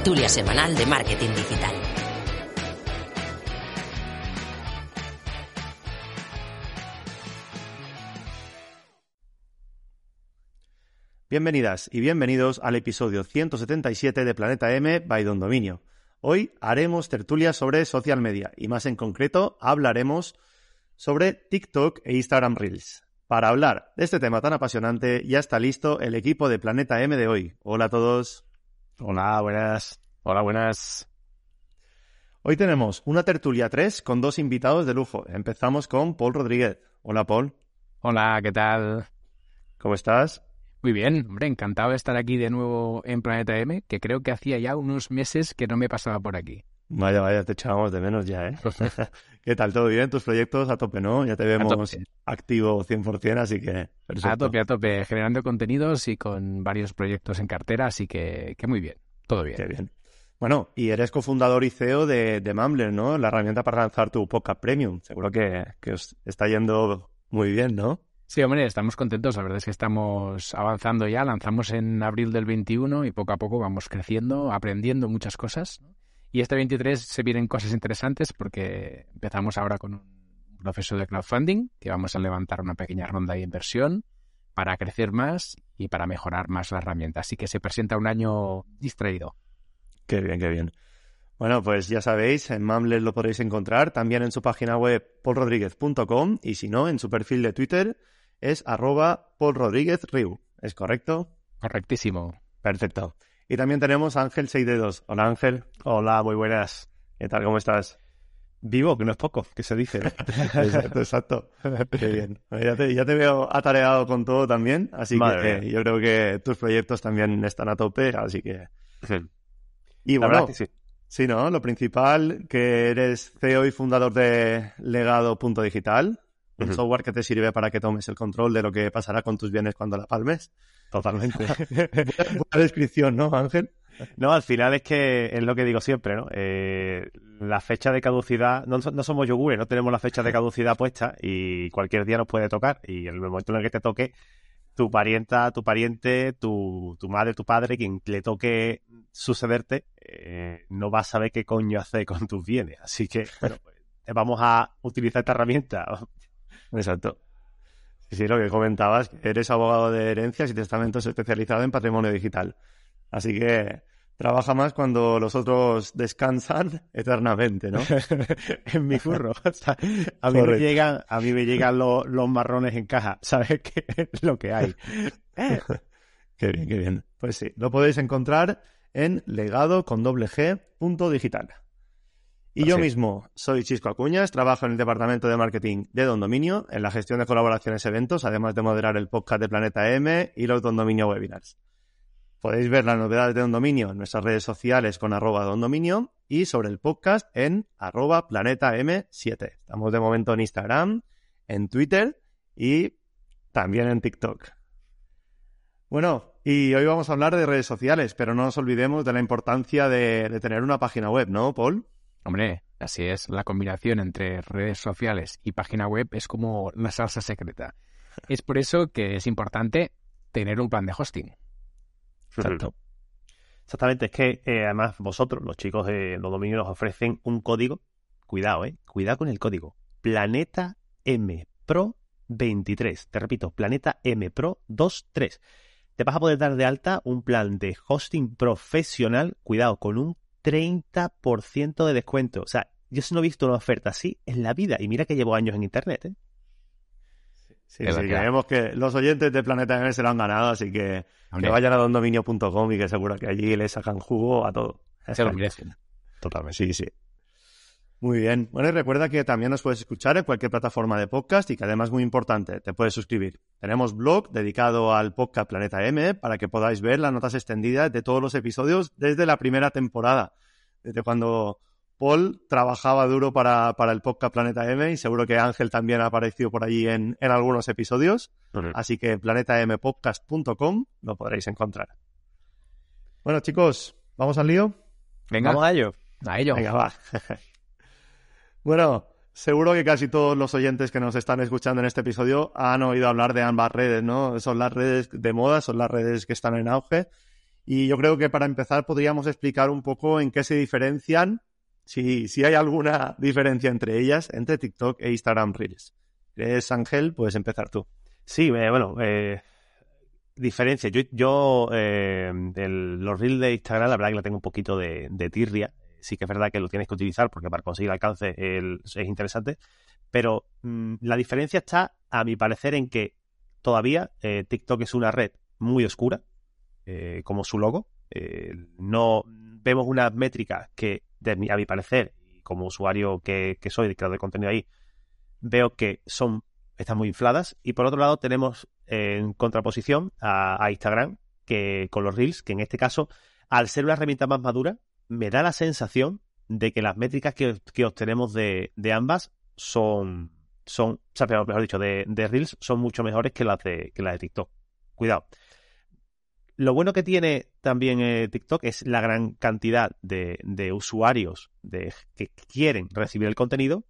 Tertulia semanal de marketing digital. Bienvenidas y bienvenidos al episodio 177 de Planeta M by Don Dominio. Hoy haremos tertulias sobre social media y más en concreto hablaremos sobre TikTok e Instagram Reels. Para hablar de este tema tan apasionante ya está listo el equipo de Planeta M de hoy. Hola a todos. Hola, buenas. Hola, buenas. Hoy tenemos una tertulia 3 con dos invitados de lujo. Empezamos con Paul Rodríguez. Hola Paul. Hola, ¿qué tal? ¿Cómo estás? Muy bien, hombre, encantado de estar aquí de nuevo en Planeta M, que creo que hacía ya unos meses que no me pasaba por aquí. Vaya, vaya, te echábamos de menos ya, ¿eh? ¿Qué tal? ¿Todo bien? ¿Tus proyectos a tope, no? Ya te vemos activo 100%, así que... Perfecto. A tope, a tope, generando contenidos y con varios proyectos en cartera, así que, que muy bien, todo bien. Qué bien. Bueno, y eres cofundador y CEO de, de Mumbler, ¿no? La herramienta para lanzar tu podcast premium. Seguro que, que os está yendo muy bien, ¿no? Sí, hombre, estamos contentos. La verdad es que estamos avanzando ya. Lanzamos en abril del 21 y poco a poco vamos creciendo, aprendiendo muchas cosas. Y este 23 se vienen cosas interesantes porque empezamos ahora con un proceso de crowdfunding, que vamos a levantar una pequeña ronda de inversión para crecer más y para mejorar más la herramienta. Así que se presenta un año distraído. Qué bien, qué bien. Bueno, pues ya sabéis, en Mumbler lo podréis encontrar, también en su página web polrodríguez.com y si no, en su perfil de Twitter es arroba polrodríguezriu. ¿Es correcto? Correctísimo. Perfecto. Y también tenemos a Ángel 6 Hola Ángel. Hola, muy buenas. ¿Qué tal? ¿Cómo estás? Vivo, que no es poco, que se dice. exacto, exacto. Qué bien. Ya te, ya te, veo atareado con todo también, así Madre que eh, yo creo que tus proyectos también están a tope, así que... Sí. Y La bueno, que sí. sí, ¿no? Lo principal, que eres CEO y fundador de Legado.digital, un uh -huh. software que te sirve para que tomes el control de lo que pasará con tus bienes cuando la palmes. Totalmente. Buena descripción, ¿no, Ángel? No, al final es que es lo que digo siempre, ¿no? Eh, la fecha de caducidad, no, no, somos yogures, no tenemos la fecha de caducidad puesta y cualquier día nos puede tocar y en el momento en el que te toque, tu parienta, tu pariente, tu, tu madre, tu padre, quien le toque sucederte, eh, no va a saber qué coño hacer con tus bienes. Así que, bueno, pues, vamos a utilizar esta herramienta. Exacto. Sí, sí, lo que comentabas, eres abogado de herencias y testamentos especializado en patrimonio digital. Así que trabaja más cuando los otros descansan eternamente, ¿no? en mi curro. O sea, a, mí me llegan, a mí me llegan los, los marrones en caja. ¿Sabes qué es lo que hay? qué bien, qué bien. Pues sí, lo podéis encontrar en legado con doble G punto digital. Y Así. yo mismo soy Chisco Acuñas, trabajo en el departamento de marketing de Don Dominio, en la gestión de colaboraciones eventos, además de moderar el podcast de Planeta M y los Don Dominio Webinars. Podéis ver las novedades de Don Dominio en nuestras redes sociales con arroba Don Dominio y sobre el podcast en arroba Planeta M7. Estamos de momento en Instagram, en Twitter y también en TikTok. Bueno, y hoy vamos a hablar de redes sociales, pero no nos olvidemos de la importancia de, de tener una página web, ¿no, Paul? Hombre, así es. La combinación entre redes sociales y página web es como una salsa secreta. Es por eso que es importante tener un plan de hosting. Exacto. Exactamente, es que eh, además vosotros, los chicos de los dominios, nos ofrecen un código. Cuidado, eh. Cuidado con el código. Planeta M Pro 23. Te repito, Planeta M Pro 23. Te vas a poder dar de alta un plan de hosting profesional, cuidado, con un 30% de descuento. O sea, yo no he visto una oferta así en la vida. Y mira que llevo años en Internet, ¿eh? Sí, sí, creemos que los oyentes de Planeta M se lo han ganado, así que que vayan a dondominio.com y que seguro que allí le sacan jugo a todo. Se lo merecen. Totalmente. Sí, sí. Muy bien. Bueno, y recuerda que también nos puedes escuchar en cualquier plataforma de podcast y que además muy importante, te puedes suscribir. Tenemos blog dedicado al podcast Planeta M para que podáis ver las notas extendidas de todos los episodios desde la primera temporada, desde cuando Paul trabajaba duro para, para, el podcast Planeta M y seguro que Ángel también ha aparecido por allí en, en algunos episodios. Así que planetampodcast.com lo podréis encontrar. Bueno, chicos, ¿vamos al lío? Venga. Vamos a ello. A ello. Venga, va. bueno, seguro que casi todos los oyentes que nos están escuchando en este episodio han oído hablar de ambas redes, ¿no? Son las redes de moda, son las redes que están en auge. Y yo creo que para empezar podríamos explicar un poco en qué se diferencian si, si hay alguna diferencia entre ellas, entre TikTok e Instagram Reels. ¿Eres Ángel? Puedes empezar tú. Sí, eh, bueno, eh, diferencia. Yo, yo eh, los Reels de Instagram, la verdad que la tengo un poquito de, tirria. Sí que es verdad que lo tienes que utilizar porque para conseguir alcance es interesante. Pero mm, la diferencia está, a mi parecer, en que todavía TikTok es una red muy oscura, como su logo. no vemos unas métricas que a mi parecer, como usuario que, soy, de creador de contenido ahí, veo que son están muy infladas. Y por otro lado tenemos en contraposición a, Instagram, que con los Reels, que en este caso, al ser una herramienta más madura, me da la sensación de que las métricas que, obtenemos de, ambas son, son, o sea, mejor dicho, de, de, Reels son mucho mejores que las de, que las de TikTok. Cuidado. Lo bueno que tiene también eh, TikTok es la gran cantidad de, usuarios de, que quieren recibir el contenido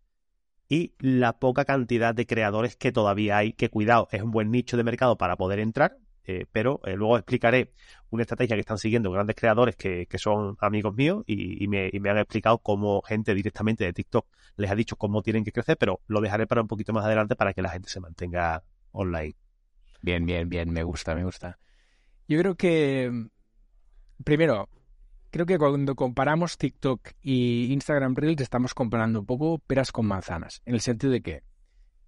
y la poca cantidad de creadores que todavía hay, que cuidado, es un buen nicho de mercado para poder entrar, eh, pero eh, luego explicaré una estrategia que están siguiendo grandes creadores que, son amigos míos y, me, y, me, han explicado cómo gente directamente de TikTok les ha dicho cómo tienen que crecer, pero lo dejaré para un poquito más adelante para que la gente se mantenga online. Bien, bien, bien, me gusta, me gusta. Yo creo que, primero, creo que cuando comparamos TikTok y Instagram Reels estamos comparando un poco peras con manzanas, en el sentido de que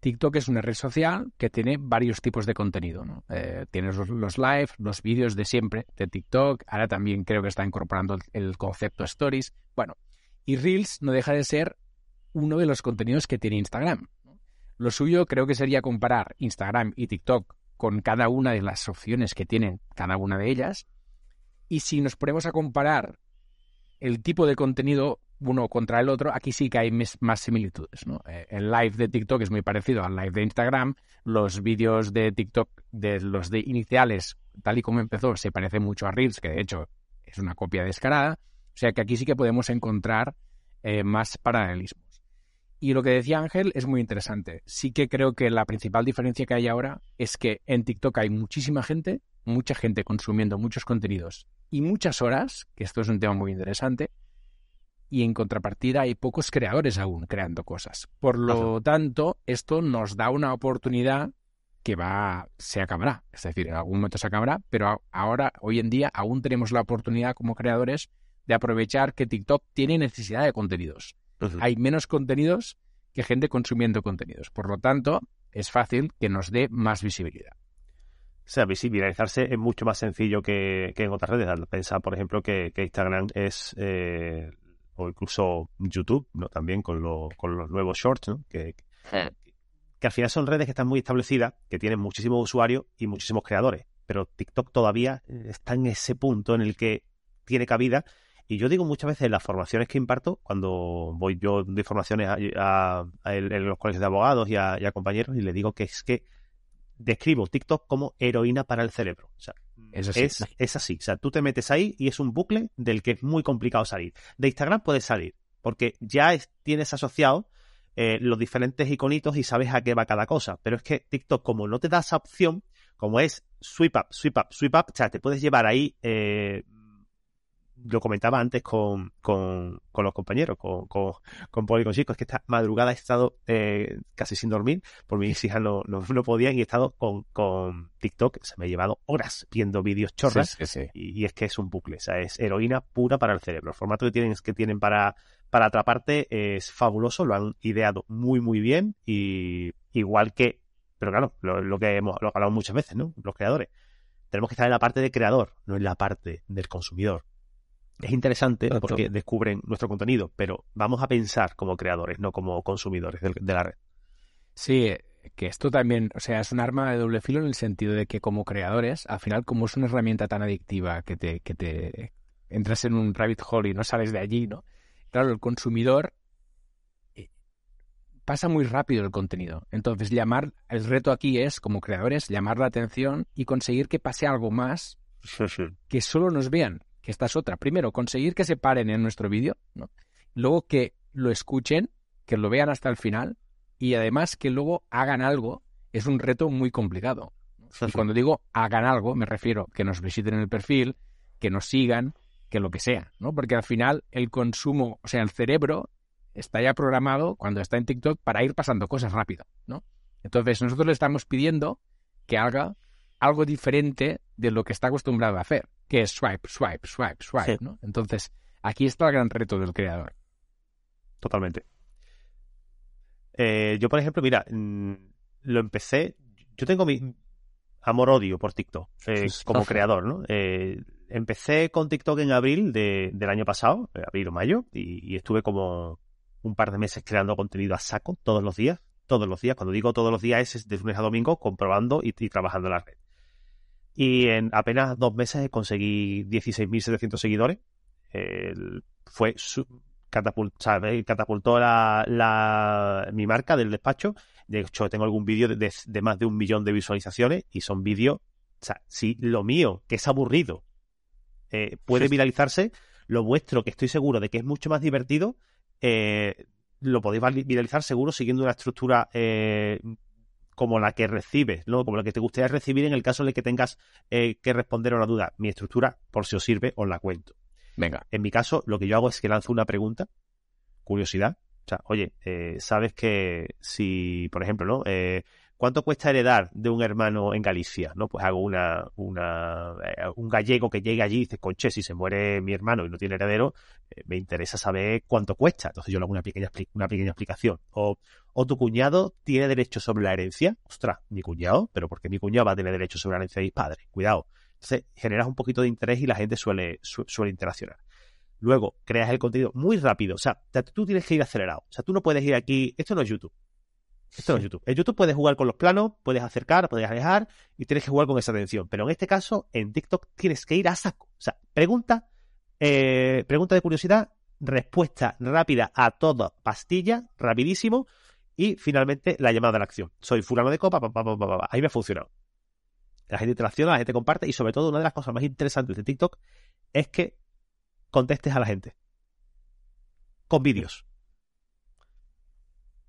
TikTok es una red social que tiene varios tipos de contenido. Eh, tienes los, live, los vídeos de siempre de TikTok, ahora también creo que está incorporando el, concepto stories. Bueno, y Reels no deja de ser uno de los contenidos que tiene Instagram. Lo suyo creo que sería comparar Instagram y TikTok con cada una de las opciones que tienen cada una de ellas. Y si nos ponemos a comparar el tipo de contenido uno contra el otro, aquí sí que hay más similitudes. Eh, el live de TikTok es muy parecido al live de Instagram. Los vídeos de TikTok, de los de iniciales, tal y como empezó, se parece mucho a Reels, que de hecho es una copia descarada. O sea que aquí sí que podemos encontrar eh, más paralelismo. Y lo que decía Ángel es muy interesante. Sí que creo que la principal diferencia que hay ahora es que en TikTok hay muchísima gente, mucha gente consumiendo muchos contenidos y muchas horas, que esto es un tema muy interesante, y en contrapartida hay pocos creadores aún creando cosas. Por lo tanto, esto nos da una oportunidad que va, se acabará. Es decir, en algún momento se acabará, pero ahora, hoy en día, aún tenemos la oportunidad como creadores de aprovechar que TikTok tiene necesidad de contenidos hay menos contenidos que gente consumiendo contenidos. Por lo tanto, es fácil que nos dé más visibilidad. O sea, visibilizarse es mucho más sencillo que, en otras redes. Pensar, por ejemplo, que, Instagram es, eh, o incluso YouTube, ¿no? también con, con los nuevos shorts, ¿no? que, que al final son redes que están muy establecidas, que tienen muchísimos usuarios y muchísimos creadores. Pero TikTok todavía está en ese punto en el que tiene cabida y yo digo muchas veces en las formaciones que imparto, cuando voy yo de formaciones a, en los colegios de abogados y a, compañeros, y les digo que es que describo TikTok como heroína para el cerebro. O sea, es, es, así. O sea, tú te metes ahí y es un bucle del que es muy complicado salir. De Instagram puedes salir, porque ya tienes asociado eh, los diferentes iconitos y sabes a qué va cada cosa. Pero es que TikTok, como no te da esa opción, como es sweep up, sweep up, sweep up, o sea, te puedes llevar ahí eh, lo comentaba antes con, con, los compañeros, con, con, con Paul y con Chico, es que esta madrugada he estado eh, casi sin dormir, por mis hijas no, no, podían y he estado con, con TikTok, se me ha llevado horas viendo vídeos chorras Y, es que es un bucle, o sea, es heroína pura para el cerebro. El formato que tienen, que tienen para, para atraparte es fabuloso, lo han ideado muy muy bien y igual que, pero claro, lo, que hemos lo hablado muchas veces, ¿no? Los creadores. Tenemos que estar en la parte de creador, no en la parte del consumidor es interesante porque descubren nuestro contenido, pero vamos a pensar como creadores, no como consumidores de, la red. Sí, que esto también, o sea, es un arma de doble filo en el sentido de que como creadores, al final, como es una herramienta tan adictiva que te, que te entras en un rabbit hole y no sales de allí, ¿no? Claro, el consumidor eh, pasa muy rápido el contenido. Entonces, llamar, el reto aquí es, como creadores, llamar la atención y conseguir que pase algo más que solo nos vean que esta es otra. Primero, conseguir que se paren en nuestro vídeo, ¿no? luego que lo escuchen, que lo vean hasta el final y además que luego hagan algo es un reto muy complicado. Y cuando digo hagan algo, me refiero que nos visiten en el perfil, que nos sigan, que lo que sea, ¿no? Porque al final el consumo, o sea, el cerebro está ya programado cuando está en TikTok para ir pasando cosas rápido, ¿no? Entonces nosotros le estamos pidiendo que haga algo diferente de lo que está acostumbrado a hacer que es swipe, swipe, swipe, swipe, ¿no? Entonces, aquí está el gran reto del creador. Totalmente. Eh, yo, por ejemplo, mira, mm, lo empecé. Yo tengo mi amor-odio por TikTok eh, como creador, ¿no? Eh, empecé con TikTok en abril del año pasado, abril o mayo, y, estuve como un par de meses creando contenido a saco todos los días. Todos los días. Cuando digo todos los días es de lunes a domingo comprobando y trabajando en la red. Y en apenas dos meses conseguí 16.700 seguidores. fue su, catapultó la, mi marca del despacho. De hecho, tengo algún vídeo de, más de un millón de visualizaciones y son vídeos. O sea, si lo mío, que es aburrido, eh, puede viralizarse, lo vuestro, que estoy seguro de que es mucho más divertido, eh, lo podéis viralizar seguro siguiendo una estructura eh, como la que recibes, ¿no? Como la que te gustaría recibir en el caso de que tengas eh, que responder a una duda. Mi estructura, por si os sirve, os la cuento. Venga. En mi caso, lo que yo hago es que lanzo una pregunta, curiosidad. O sea, oye, eh, sabes que si, por ejemplo, ¿no? Eh, ¿Cuánto cuesta heredar de un hermano en Galicia? ¿No? Pues hago una, una eh, un gallego que llegue allí y dice, conche, si se muere mi hermano y no tiene heredero, me interesa saber cuánto cuesta. Entonces yo le hago una pequeña, una pequeña explicación. O, o tu cuñado tiene derecho sobre la herencia. Ostras, mi cuñado, pero ¿por qué mi cuñado va a tener derecho sobre la herencia de mis padres? Cuidado. Entonces generas un poquito de interés y la gente suele, suele interaccionar. Luego, creas el contenido muy rápido. O sea, tú tienes que ir acelerado. O sea, tú no puedes ir aquí. Esto no es YouTube. Esto es YouTube. En YouTube puedes jugar con los planos, puedes acercar, puedes alejar y tienes que jugar con esa atención. Pero en este caso, en TikTok tienes que ir a saco. O sea, pregunta, eh, pregunta de curiosidad, respuesta rápida a todo, pastilla, rapidísimo. Y finalmente la llamada a la acción. Soy fulano de copa, pa, pa, pa, ahí me ha funcionado. La gente interacciona, la gente comparte y sobre todo una de las cosas más interesantes de TikTok es que contestes a la gente. Con vídeos.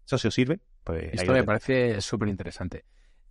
Eso se os sirve. Pues Esto me parece súper interesante.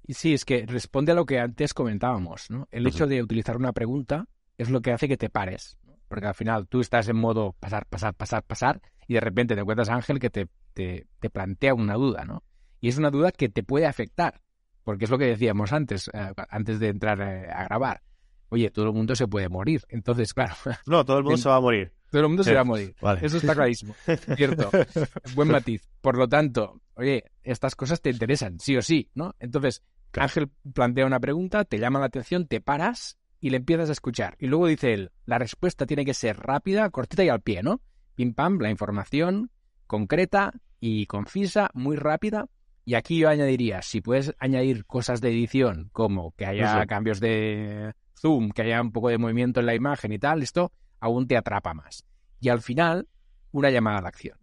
Y sí, es que responde a lo que antes comentábamos, ¿no? El hecho de utilizar una pregunta es lo que hace que te pares, porque al final tú estás en modo pasar, pasar, pasar, pasar, y de repente te encuentras a Ángel que te, te, te plantea una duda, ¿no? Y es una duda que te puede afectar, porque es lo que decíamos antes, eh, antes de entrar eh, a grabar. Oye, todo el mundo se puede morir. Entonces, claro. No, todo el mundo se va a morir. Todo el mundo se va a morir. Eso está clarísimo. Cierto. Buen matiz. Por lo tanto, oye, estas cosas te interesan, sí o sí, ¿no? Entonces, Ángel plantea una pregunta, te llama la atención, te paras y le empiezas a escuchar. Y luego dice él, la respuesta tiene que ser rápida, cortita y al pie, ¿no? Pim pam, la información concreta y concisa, muy rápida. Y aquí yo añadiría, si puedes añadir cosas de edición, como que haya cambios de zoom, que haya un poco de movimiento en la imagen y tal, esto aún te atrapa más. Y al final, una llamada a la acción.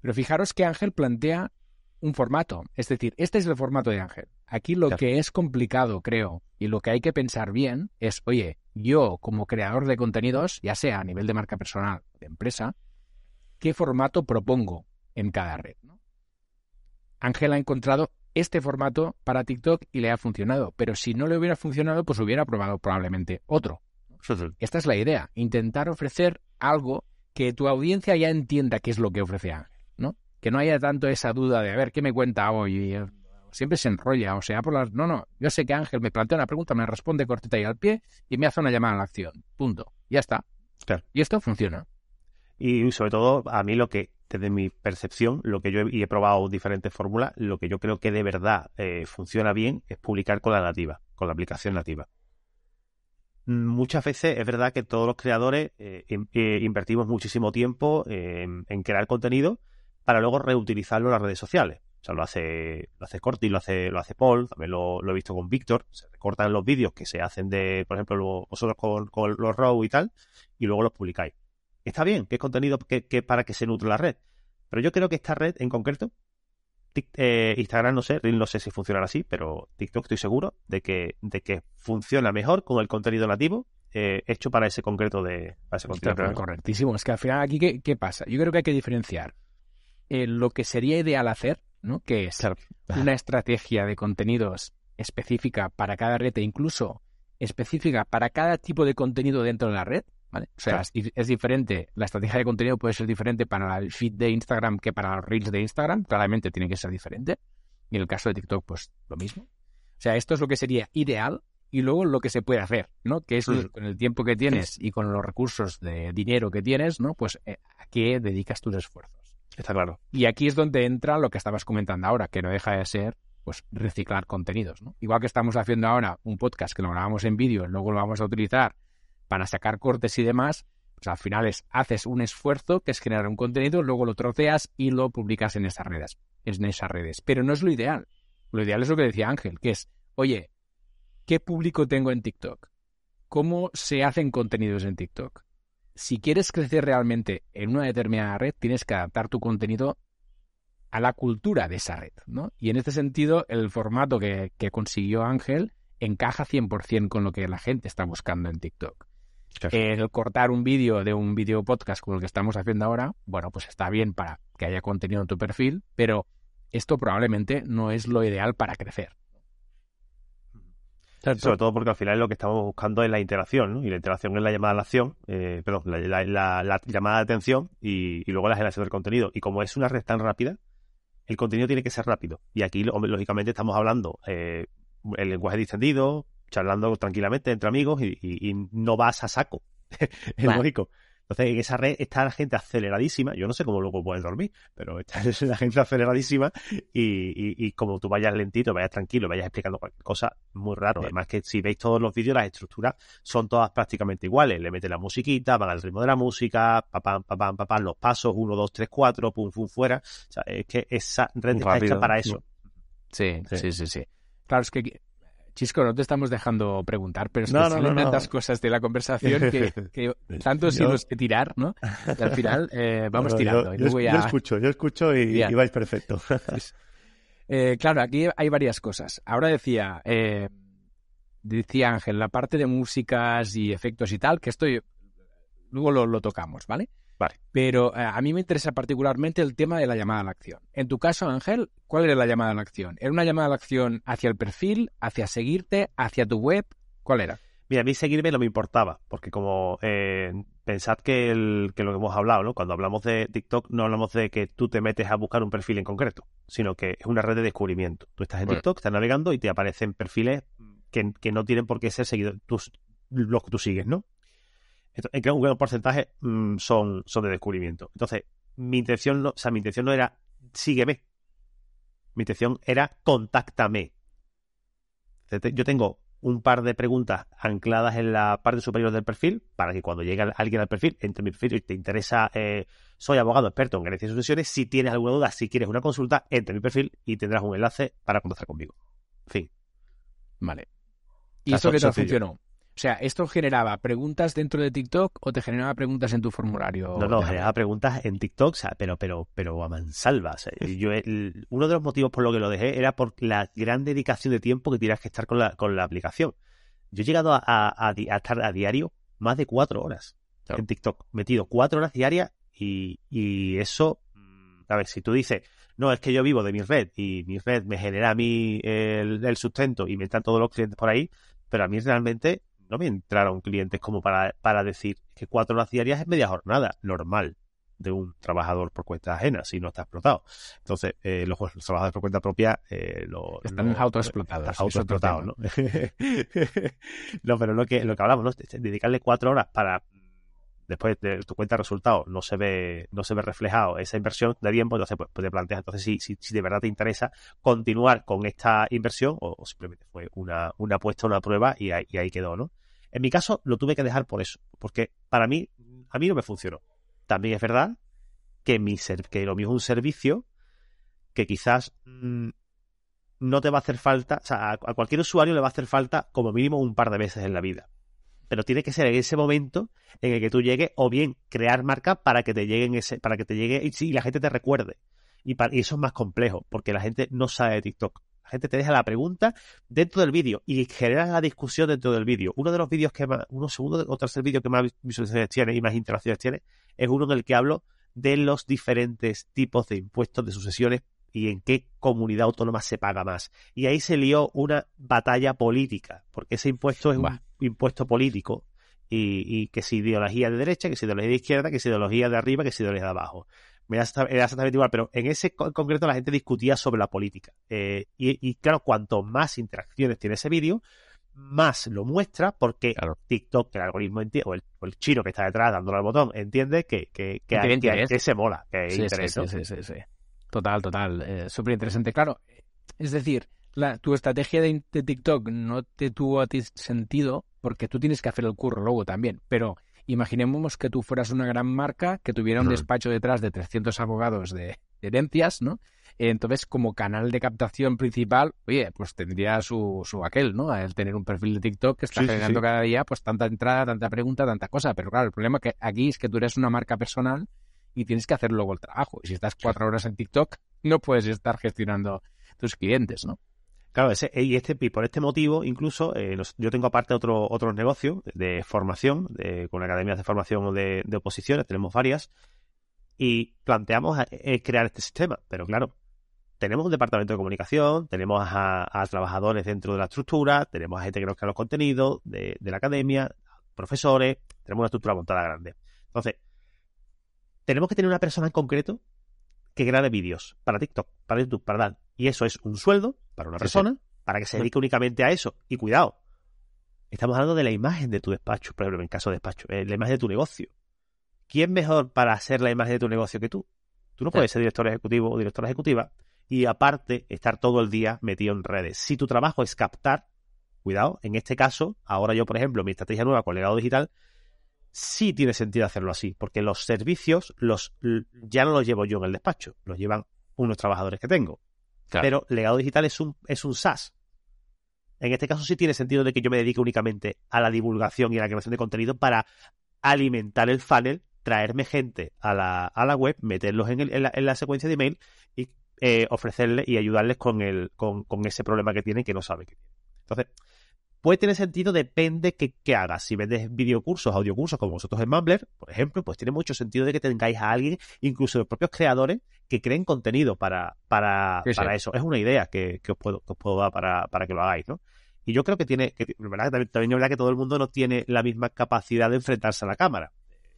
Pero fijaros que Ángel plantea un formato. Es decir, este es el formato de Ángel. Aquí lo que es complicado, creo, y lo que hay que pensar bien es, oye, yo como creador de contenidos, ya sea a nivel de marca personal o de empresa, ¿qué formato propongo en cada red? Ángel ha encontrado este formato para TikTok y le ha funcionado, pero si no le hubiera funcionado, pues hubiera probado probablemente otro. Esta es la idea, intentar ofrecer algo que tu audiencia ya entienda qué es lo que ofrece Ángel, ¿no? Que no haya tanto esa duda de, a ver, ¿qué me cuenta hoy? Siempre se enrolla, o sea, por las... No, no, yo sé que Ángel me plantea una pregunta, me responde cortita y al pie y me hace una llamada a la acción. Punto. Ya está. Claro. Y esto funciona. Y sobre todo, a mí lo que, desde mi percepción, lo que yo he, y he probado diferentes fórmulas, lo que yo creo que de verdad eh, funciona bien es publicar con la nativa, con la aplicación nativa. Muchas veces es verdad que todos los creadores eh, eh, invertimos muchísimo tiempo en, en crear contenido para luego reutilizarlo en las redes sociales. O sea, lo hace, lo hace Corti, lo hace, lo hace Paul, también lo, he visto con Víctor. Se recortan los vídeos que se hacen de, por ejemplo, lo- vosotros con, con los RAW y tal, y luego los publicáis. Está bien, que es contenido que, que para que se nutre la red. Pero yo creo que esta red en concreto, Tic- eh, Instagram no sé, Reel no sé si funcionará así, pero TikTok estoy seguro de que, de que funciona mejor con el contenido nativo eh, hecho para ese concreto de para ese contenido. Claro, correctísimo. Es que al final aquí, ¿qué, qué pasa? Yo creo que hay que diferenciar eh, lo que sería ideal hacer, ¿no? Que es una estrategia de contenidos específica para cada red e incluso específica para cada tipo de contenido dentro de la red, ¿vale? O sea, Claro. es, es diferente, la estrategia de contenido puede ser diferente para el feed de Instagram que para los reels de Instagram, claramente tiene que ser diferente. Y en el caso de TikTok, pues lo mismo. O sea, esto es lo que sería ideal y luego lo que se puede hacer, ¿no? Que es Ujú. con el tiempo que tienes y con los recursos de dinero que tienes, ¿no? Pues eh, a qué dedicas tus esfuerzos. Está claro. Y aquí es donde entra lo que estabas comentando ahora, que no deja de ser pues reciclar contenidos, ¿no? Igual que estamos haciendo ahora un podcast que lo grabamos en vídeo, luego lo vamos a utilizar para sacar cortes y demás, pues al final es haces un esfuerzo que es generar un contenido, luego lo troceas y lo publicas en esas redes, en esas redes. Pero no es lo ideal. Lo ideal es lo que decía Ángel, que es, oye, ¿qué público tengo en TikTok? ¿Cómo se hacen contenidos en TikTok? Si quieres crecer realmente en una determinada red, tienes que adaptar tu contenido a la cultura de esa red, ¿no? Y en este sentido, el formato que, que consiguió Ángel encaja 100% con lo que la gente está buscando en TikTok. Claro. El cortar un vídeo de un vídeo podcast como el que estamos haciendo ahora, bueno, pues está bien para que haya contenido en tu perfil, pero esto probablemente no es lo ideal para crecer. Sobre todo porque al final lo que estamos buscando es la interacción, ¿no? Y la interacción es la llamada a la acción, eh, perdón, la, la- la- la llamada de atención y, y luego la generación del contenido. Y como es una red tan rápida, el contenido tiene que ser rápido. Y aquí, lógicamente, estamos hablando eh, el lenguaje distendido, charlando tranquilamente entre amigos y, y- y no vas a saco. es Vale. lógico. Entonces, en esa red está la gente aceleradísima. Yo no sé cómo luego puedes dormir, pero está la gente aceleradísima y, y- y como tú vayas lentito, vayas tranquilo, vayas explicando cualquier cosa, muy raro. Además que si veis todos los vídeos, las estructuras son todas prácticamente iguales. Le meten la musiquita, van al ritmo de la música, papam, papam, papam, los pasos, uno, dos, tres, cuatro, pum, pum, fuera. O sea, es que esa red está Rápido. hecha para eso. Sí, Sí. sí, sí, sí. Claro, es que, Chisco, no te estamos dejando preguntar, pero es que No, no, salen no, tantas cosas de la conversación que, que tantos Yo- hilos que tirar, ¿no? Y al final eh, vamos tirando. Yo, y yo luego es- ya- yo escucho, yo escucho y, vais perfecto. Eh, claro, aquí hay varias cosas. Ahora decía, eh, decía Ángel, la parte de músicas y efectos y tal, que esto yo- luego lo, lo tocamos, ¿vale? Vale. Pero eh, a mí me interesa particularmente el tema de la llamada a la acción. En tu caso, Ángel, ¿cuál era la llamada a la acción? ¿Era una llamada a la acción hacia el perfil, hacia seguirte, hacia tu web? ¿Cuál era? Mira, a mí seguirme no me importaba, porque como eh, pensad que, el, que lo que hemos hablado, ¿no? Cuando hablamos de TikTok no hablamos de que tú te metes a buscar un perfil en concreto, sino que es una red de descubrimiento. Tú estás en Bueno. TikTok, estás navegando y te aparecen perfiles que, que no tienen por qué ser seguidos, tus, los que tú sigues, ¿no? Entonces, creo que un gran porcentaje mm, son, son de descubrimiento. Entonces, mi intención no, o sea, mi intención no era sígueme. Mi intención era contáctame. Yo tengo un par de preguntas ancladas en la parte superior del perfil para que cuando llegue alguien al perfil, entre mi perfil y te interesa, eh, soy abogado experto en ganancias y sucesiones, si tienes alguna duda, si quieres una consulta, entre mi perfil y tendrás un enlace para contactar conmigo. En fin. Vale. ¿Y sea, esto so- qué tal funcionó? O sea, ¿esto generaba preguntas dentro de TikTok o te generaba preguntas en tu formulario? No, no, generaba preguntas en TikTok, o sea, pero, pero, pero a mansalva. O sea, yo, el- uno de los motivos por lo que lo dejé era por la gran dedicación de tiempo que tienes que estar con la, con la aplicación. Yo he llegado a, a- a di- a estar a diario más de cuatro horas Claro. en TikTok, metido cuatro horas diarias y, y eso, mm, a ver, si tú dices, no, es que yo vivo de mi red y mi red me genera a mí el, el sustento y me están todos los clientes por ahí, pero a mí realmente no me entraron clientes como para, para decir que cuatro horas diarias es media jornada, normal de un trabajador por cuenta ajena si no está explotado. Entonces, eh, los, trabajadores por cuenta propia eh, lo, están autoexplotados. Autoexplotados, ¿no? no, pero lo que, lo que hablamos, ¿no? Dedicarle cuatro horas para después de tu cuenta de resultados no se ve no se ve reflejado esa inversión de tiempo, entonces pues, pues te planteas entonces si, si, si, de verdad te interesa continuar con esta inversión o, simplemente fue una, una apuesta, una prueba y ahí, y ahí quedó, ¿no? En mi caso lo tuve que dejar por eso, porque para mí, a mí no me funcionó. También es verdad que, mi que lo mío es un servicio que quizás mm, no te va a hacer falta, o sea, a, cualquier usuario le va a hacer falta como mínimo un par de veces en la vida. Pero tiene que ser en ese momento en el que tú llegues o bien crear marca para que te lleguen ese, para que te llegue y, la gente te recuerde. Y, y eso es más complejo, porque la gente no sabe de TikTok. La gente te deja la pregunta dentro del vídeo y genera la discusión dentro del vídeo. Uno de los vídeos que más, uno segundo o tercer vídeo que más visualizaciones tiene y más interacciones tiene es uno en el que hablo de los diferentes tipos de impuestos de sucesiones y en qué comunidad autónoma se paga más. Y ahí se lió una batalla política, porque ese impuesto es un impuesto político y, que si ideología de derecha, que si ideología de izquierda, que si ideología de arriba, que si ideología de abajo. Era exactamente igual, pero en ese concreto la gente discutía sobre la política. Eh, y, y, claro, cuanto más interacciones tiene ese vídeo, más lo muestra porque TikTok, el algoritmo entiende, o el, chino que está detrás dándole al botón, entiende que, que, que, se mola, que interés. Sí, sí, sí, Total, total. Eh, Súper interesante. Claro, es decir, la, tu estrategia de, TikTok no te tuvo a ti sentido porque tú tienes que hacer el curro luego también. Pero imaginemos que tú fueras una gran marca que tuviera un despacho detrás de 300 abogados de herencias, ¿no? Entonces, como canal de captación principal, oye, pues tendría su, su aquel, ¿no? El tener un perfil de TikTok que está generando cada día, pues tanta entrada, tanta pregunta, tanta cosa. Pero claro, el problema que aquí es que tú eres una marca personal y tienes que hacer luego el trabajo. Y si estás cuatro horas en TikTok, no puedes estar gestionando tus clientes, ¿no? Claro, ese, y, este, y por este motivo, incluso, eh, yo tengo aparte otro, otros negocios de formación, de, con academias de formación de, de oposiciones, tenemos varias, y planteamos eh, crear este sistema. Pero claro, tenemos un departamento de comunicación, tenemos a, trabajadores dentro de la estructura, tenemos a gente que nos crea los contenidos de, la academia, profesores, tenemos una estructura montada grande. Entonces, tenemos que tener una persona en concreto que grabe vídeos para TikTok, para YouTube, para Dan. Y eso es un sueldo para una persona, para que se dedique únicamente a eso. Y cuidado, estamos hablando de la imagen de tu despacho, por ejemplo, en caso de despacho, eh, la imagen de tu negocio. ¿Quién mejor para hacer la imagen de tu negocio que tú? Tú no puedes ser director ejecutivo o directora ejecutiva y aparte estar todo el día metido en redes. Si tu trabajo es captar, cuidado, en este caso, ahora yo, por ejemplo, mi estrategia nueva con legado digital, sí tiene sentido hacerlo así, porque los servicios los ya no los llevo yo en el despacho, los llevan unos trabajadores que tengo. Pero legado digital es un, es un SaaS. En este caso sí tiene sentido de que yo me dedique únicamente a la divulgación y a la creación de contenido para alimentar el funnel, traerme gente a la, a la web, meterlos en, en, la, en la secuencia de email y eh, ofrecerles y ayudarles con, el, con, ese problema que tienen que no saben que tienen. Entonces, puede tener sentido, depende que, qué hagas. Si vendes videocursos, audiocursos como vosotros en Mumbler, por ejemplo, pues tiene mucho sentido de que tengáis a alguien, incluso los propios creadores, que creen contenido para, para, para eso. Es una idea que, os, puedo, que os puedo dar para, para que lo hagáis, ¿no? Y yo creo que tiene, que, ¿verdad? También, también es verdad que todo el mundo no tiene la misma capacidad de enfrentarse a la cámara.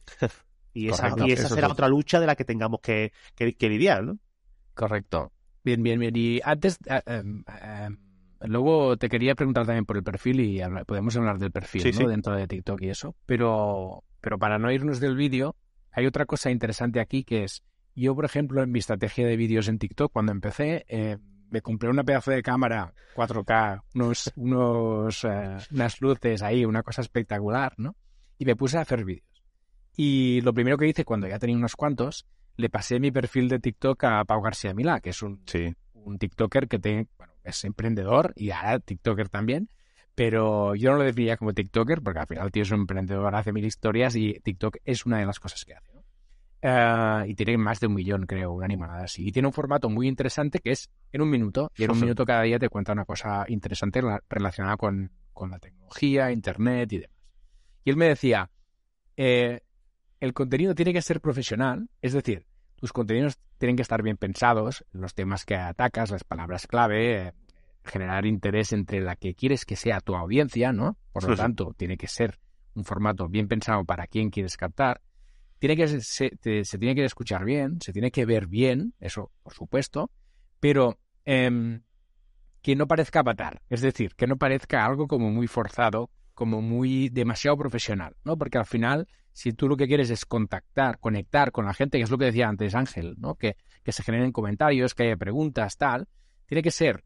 y esa, y esa será otra lucha de la que tengamos que, que lidiar, ¿no? Correcto. Bien, bien, bien. Y antes, eh, em, em, luego te quería preguntar también por el perfil y podemos hablar del perfil ¿no? dentro de TikTok y eso. Pero, pero para no irnos del vídeo, hay otra cosa interesante aquí que es, yo por ejemplo en mi estrategia de vídeos en TikTok, cuando empecé, eh, me compré una pedazo de cámara 4K, unos, unos, eh, unas luces ahí, una cosa espectacular, ¿no? Y me puse a hacer vídeos. Y lo primero que hice cuando ya tenía unos cuantos le pasé mi perfil de TikTok a Pau García Milá, que es un, un TikToker que tiene, bueno, es emprendedor y ahora TikToker también, pero yo no lo definiría como TikToker porque al final el tío es un emprendedor, hace mil historias y TikTok es una de las cosas que hace. Eh, y tiene más de un millón, creo, una animada así. Y tiene un formato muy interesante que es en un minuto, y en un minuto cada día te cuenta una cosa interesante relacionada con, con la tecnología, internet y demás. Y él me decía, eh, el contenido tiene que ser profesional, es decir, tus contenidos tienen que estar bien pensados, los temas que atacas, las palabras clave, generar interés entre la que quieres que sea tu audiencia, ¿no? Por lo tanto, tiene que ser un formato bien pensado para quien quieres captar. Tiene que se, tiene que escuchar bien, se tiene que ver bien, eso por supuesto, pero em, que no parezca avatar, es decir, que no parezca algo como muy forzado, como muy demasiado profesional, ¿no? Porque al final, si tú lo que quieres es contactar, conectar con la gente, que es lo que decía antes Ángel, ¿no? Que, que se generen comentarios, que haya preguntas, tal, tiene que ser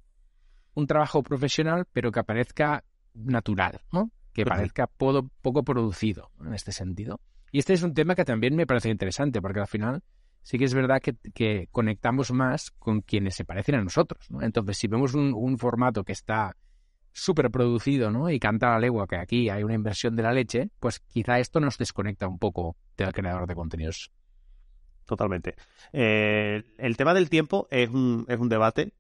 un trabajo profesional, pero que aparezca natural, ¿no? Que parezca poco, poco producido en este sentido. Y este es un tema que también me parece interesante, porque al final sí que es verdad que, conectamos más con quienes se parecen a nosotros, ¿no? Entonces, si vemos un, formato que está súper producido, ¿no? Y canta la legua que aquí hay una inversión de la leche, pues quizá esto nos desconecta un poco del creador de contenidos. Totalmente. Eh, el tema del tiempo es un, es un debate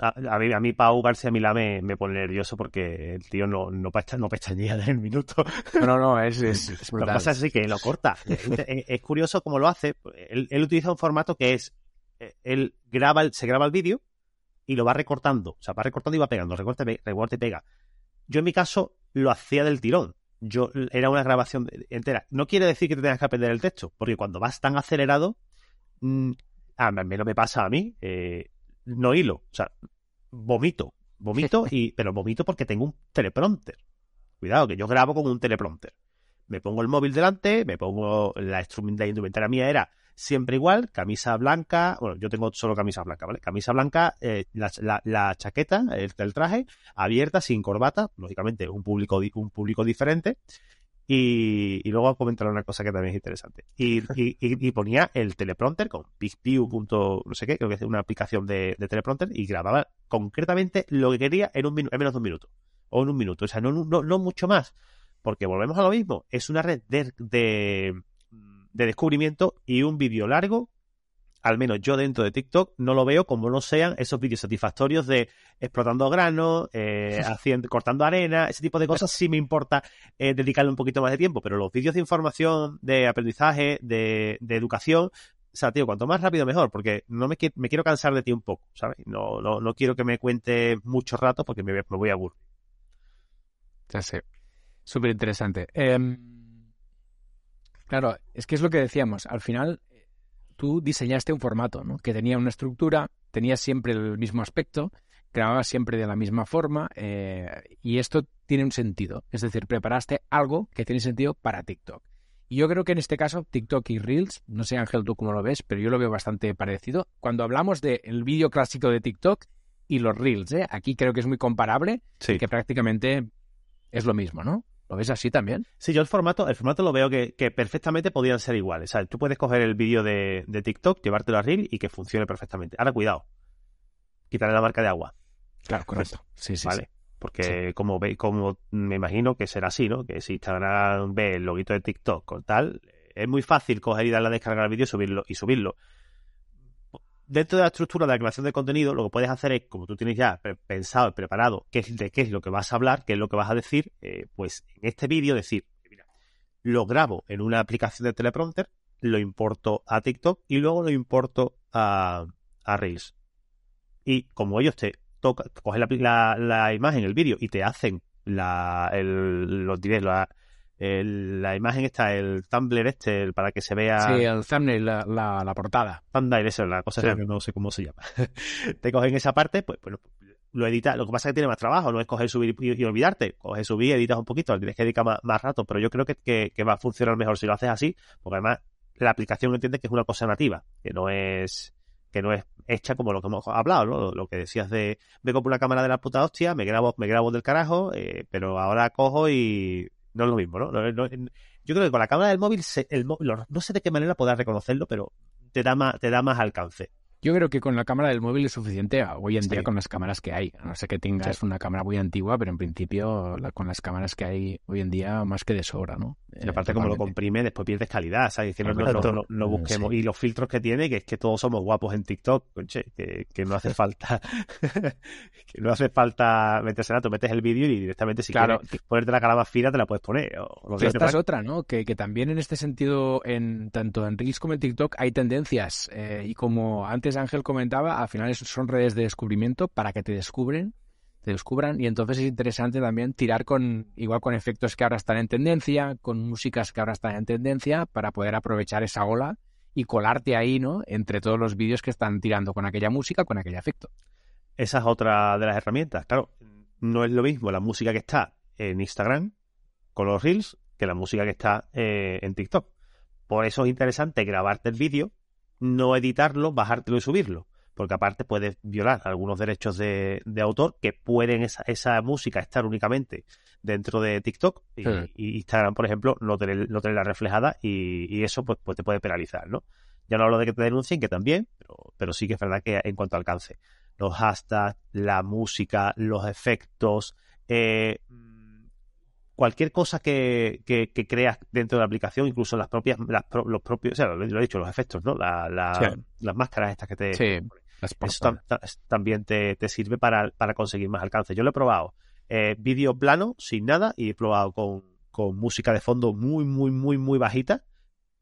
a, mí, a mí Pau García Milá me, me, pone nervioso porque el tío no, no, no pestañea en el minuto. No, no, es, es, Lo que pasa es que lo corta. es, curioso cómo lo hace. Él, él, utiliza un formato que es, él graba, se graba el vídeo y lo va recortando. O sea, va recortando y va pegando, recorta, recorta y pega. Yo en mi caso lo hacía del tirón. Yo, era una grabación entera. No quiere decir que te tengas que aprender el texto, porque cuando vas tan acelerado, mmm, a menos me pasa a mí, eh, no hilo. O sea, vomito. Vomito, y, pero vomito porque tengo un teleprompter. Cuidado, que yo grabo con un teleprompter. Me pongo el móvil delante, me pongo la, la indumentaria mía era siempre igual, camisa blanca, bueno, yo tengo solo camisa blanca, ¿vale? Camisa blanca, eh, la, chaqueta, el, el, traje, abierta, sin corbata, lógicamente un público, un público diferente, y, y, luego comentar una cosa que también es interesante. Y, y, ponía el teleprompter con PixView. no sé qué, creo que es una aplicación de, teleprompter, y grababa concretamente lo que quería en, un en menos de un minuto. O en un minuto. O sea, no, no, no mucho más. Porque volvemos a lo mismo. Es una red de, de, de descubrimiento y un vídeo largo al menos yo dentro de TikTok, no lo veo como no sean esos vídeos satisfactorios de explotando granos, eh, haciendo, cortando arena, ese tipo de cosas. Sí me importa eh, dedicarle un poquito más de tiempo, pero los vídeos de información, de aprendizaje, de, educación, o sea, tío, cuanto más rápido mejor, porque no me, me quiero cansar de ti un poco, ¿sabes? No, no, no quiero que me cuente mucho rato porque me, me voy a aburrir. Ya sé. Súper interesante. Em, claro, es que es lo que decíamos. Al final, tú diseñaste un formato, ¿no? Que tenía una estructura, tenía siempre el mismo aspecto, grababa siempre de la misma forma eh, y esto tiene un sentido. Es decir, preparaste algo que tiene sentido para TikTok. Y yo creo que en este caso TikTok y Reels, no sé Ángel tú cómo lo ves, pero yo lo veo bastante parecido. Cuando hablamos del vídeo clásico de TikTok y los Reels, ¿eh? aquí creo que es muy comparable, sí. que prácticamente es lo mismo, ¿no? ¿Lo ves así también? Sí, yo el formato, el formato lo veo que, perfectamente podrían ser iguales. O sea, tú puedes coger el vídeo de, TikTok, llevártelo a Reel y que funcione perfectamente. Ahora, cuidado. Quitarle la marca de agua. Claro, correcto. Sí, sí. Vale. Porque como ve, como me imagino que será así, ¿no? Que si Instagram ve el loguito de TikTok con tal, es muy fácil coger y darle a descargar el vídeo y subirlo, y subirlo dentro de la estructura de la creación de contenido, lo que puedes hacer es, como tú tienes ya pensado y preparado qué es, de qué es lo que vas a hablar, qué es lo que vas a decir, eh, pues en este vídeo decir, mira, lo grabo en una aplicación de teleprompter, lo importo a TikTok y luego lo importo a, a Reels. Y como ellos te tocan, cogen la, la, imagen, el vídeo y te hacen la, el, los, la, la imagen está, el Tumblr este, para que se vea... Sí, el thumbnail, la, la, portada. Thumbnail, eso, la cosa que no sé cómo se llama. Te cogen esa parte, pues bueno, lo editas. Lo que pasa es que tiene más trabajo, no es coger, subir y, olvidarte. Coges, subir, editas un poquito, tienes que dedicar más, rato, pero yo creo que, que, va a funcionar mejor si lo haces así, porque además la aplicación entiende que es una cosa nativa, que no es que no es hecha como lo que hemos hablado, ¿no? Lo que decías de me compro una cámara de la puta hostia, me grabo, me grabo del carajo, eh, pero ahora cojo y no es lo mismo, ¿no? yo creo que con la cámara del móvil, el, no sé de qué manera podrás reconocerlo, pero te da más, te da más alcance. Yo creo que con la cámara del móvil es suficiente hoy en día con las cámaras que hay. no sé que tengas una cámara muy antigua, pero en principio con las cámaras que hay hoy en día más que de sobra, ¿no? Y aparte como lo comprime, después pierdes calidad, ¿sabes? Diciendo, no, no, busquemos. Y los filtros que tiene, que es que todos somos guapos en TikTok, conche, que, que no hace falta que no hace falta meterse nada, tú metes el vídeo y directamente si quieres ponerte la cara más fina te la puedes poner. esta es otra, ¿no? Que, que, también en este sentido, en tanto en Reels como en TikTok hay tendencias eh, y como antes Ángel comentaba, al final son redes de descubrimiento para que te descubren te descubran y entonces es interesante también tirar con igual con efectos que ahora están en tendencia, con músicas que ahora están en tendencia para poder aprovechar esa ola y colarte ahí, ¿no? Entre todos los vídeos que están tirando con aquella música, con aquel efecto. Esa es otra de las herramientas. Claro, no es lo mismo la música que está en Instagram con los Reels que la música que está eh, en TikTok. Por eso es interesante grabarte el vídeo, no editarlo, bajártelo y subirlo porque aparte puedes violar algunos derechos de, autor que pueden esa, música estar únicamente dentro de TikTok y, Instagram, por ejemplo, no, tener, no tenerla reflejada y, eso pues, pues, te puede penalizar, ¿no? Ya no hablo de que te denuncien, que también, pero, pero sí que es verdad que en cuanto al alcance, los hashtags, la música, los efectos, eh, cualquier cosa que, que, creas dentro de la aplicación, incluso las propias, los propios, o sea, lo, he dicho, los efectos, ¿no? Las máscaras estas que te... Eso también te, sirve para, conseguir más alcance. Yo lo he probado eh, vídeo plano, sin nada, y he probado con, música de fondo muy, muy, muy, muy bajita,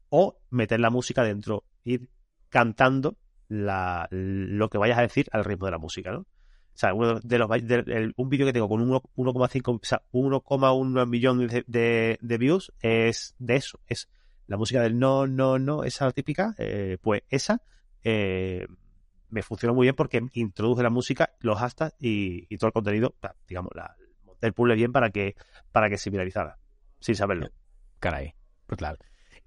o meter la música dentro, ir cantando lo que vayas a decir al ritmo de la música, ¿no? O sea, uno de los, un vídeo que tengo con 1,5, o sea, 1,1 millón de, de, views es de eso, es la música del no, no, no, esa típica, eh, pues esa, eh, me funciona muy bien porque introduce la música, los hashtags y, todo el contenido, digamos, la, el puzzle bien para que, para que se viralizara, sin saberlo. Caray, pues claro.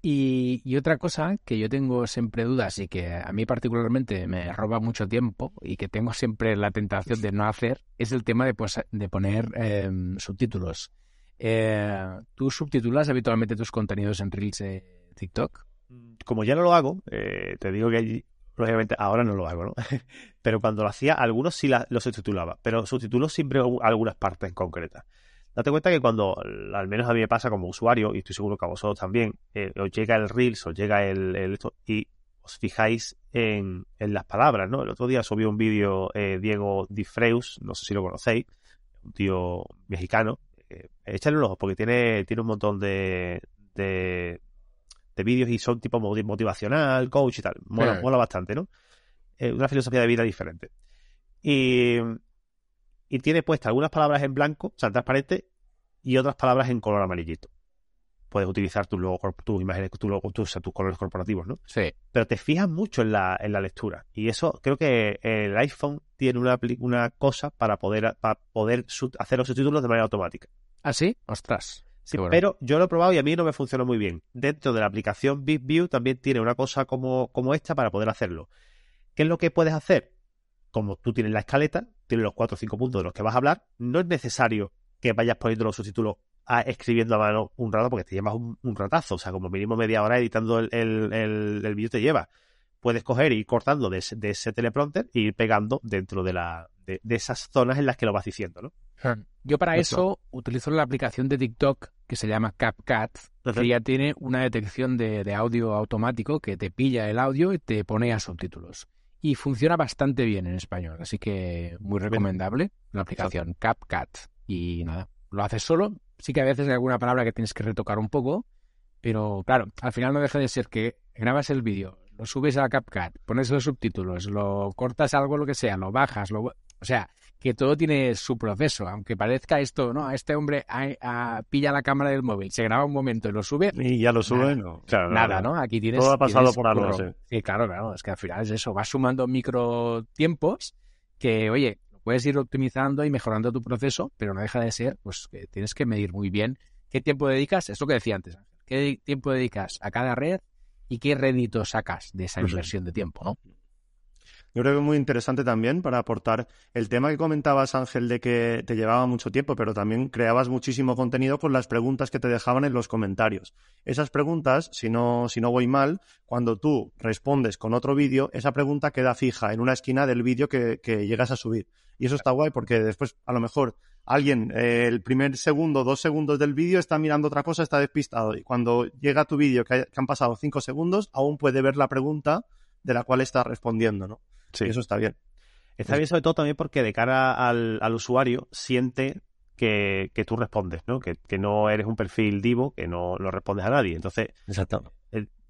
Y, otra cosa que yo tengo siempre dudas y que a mí particularmente me roba mucho tiempo y que tengo siempre la tentación de no hacer es el tema de, pues, de poner em, subtítulos. Eh, ¿Tú subtitulas habitualmente tus contenidos en Reels de TikTok? Como ya no lo hago, eh, te digo que lógicamente ahora no lo hago, ¿no? pero cuando lo hacía, algunos sí los subtitulaba, pero subtitulo siempre algunas partes en concretas. Date cuenta que cuando, al menos a mí me pasa como usuario, y estoy seguro que a vosotros también, eh, os llega el Reels, os llega el, esto, y os fijáis en, las palabras, ¿no? El otro día subí un vídeo eh, Diego Difreus, no sé si lo conocéis, un tío mexicano. Eh, échale un ojo porque tiene, tiene un montón de, de, de vídeos y son tipo motivacional, coach y tal. Mola, mola bastante, ¿no? Eh, una filosofía de vida diferente. Y, y tiene puestas algunas palabras en blanco, o sea, transparente, y otras palabras en color amarillito. Puedes utilizar tus tus imágenes, tus, tus, tus colores corporativos, ¿no? Sí. Pero te fijas mucho en la, en la lectura. Y eso creo que el iPhone tiene una, una cosa para poder, para poder hacer los subtítulos de manera automática. ¿Ah, sí? Ostras. Sí, pero yo lo he probado y a mí no me funcionó muy bien. Dentro de la aplicación BigView también tiene una cosa como, como esta para poder hacerlo. ¿Qué es lo que puedes hacer? Como tú tienes la escaleta, tienes los cuatro o cinco puntos de los que vas a hablar, no es necesario que vayas poniendo los subtítulos a, escribiendo a mano un rato porque te llevas un, ratazo. O sea, como mínimo media hora editando el, el, vídeo te lleva. Puedes coger y ir cortando de, de ese teleprompter e ir pegando dentro de, la, de, esas zonas en las que lo vas diciendo, ¿no? Yo para eso utilizo la aplicación de TikTok que se llama CapCut, que ya tiene una detección de, audio automático que te pilla el audio y te pone a subtítulos. Y funciona bastante bien en español, así que muy recomendable la aplicación CapCut. Y nada, lo haces solo. Sí que a veces hay alguna palabra que tienes que retocar un poco, pero claro, al final no deja de ser que grabas el vídeo, lo subes a CapCut, pones los subtítulos, lo cortas algo, lo que sea, lo bajas, lo... o sea, que todo tiene su proceso, aunque parezca esto, ¿no? Este hombre pilla la cámara del móvil, se graba un momento y lo sube. Y ya lo sube, nada, no. nada, ¿no? Aquí tienes. Todo ha pasado por algo, sí. sí. claro, claro. Es que al final es eso, vas sumando micro tiempos que, oye, puedes ir optimizando y mejorando tu proceso, pero no deja de ser, pues, que tienes que medir muy bien qué tiempo dedicas, es lo que decía antes, qué tiempo dedicas a cada red y qué rédito sacas de esa inversión de tiempo, ¿no? Yo creo que es muy interesante también para aportar el tema que comentabas, Ángel, de que te llevaba mucho tiempo, pero también creabas muchísimo contenido con las preguntas que te dejaban en los comentarios. Esas preguntas, si no, si no voy mal, cuando tú respondes con otro vídeo, esa pregunta queda fija en una esquina del vídeo que, llegas a subir. Y eso está guay porque después, a lo mejor, alguien, eh, el primer segundo, dos segundos del vídeo está mirando otra cosa, está despistado. Y cuando llega tu vídeo, que, que han pasado cinco segundos, aún puede ver la pregunta de la cual está respondiendo, ¿no? Sí. eso está bien. Está bien sobre todo también porque de cara al, usuario siente que, tú respondes, ¿no? Que, no eres un perfil divo, que no, lo respondes a nadie. Entonces, Exacto.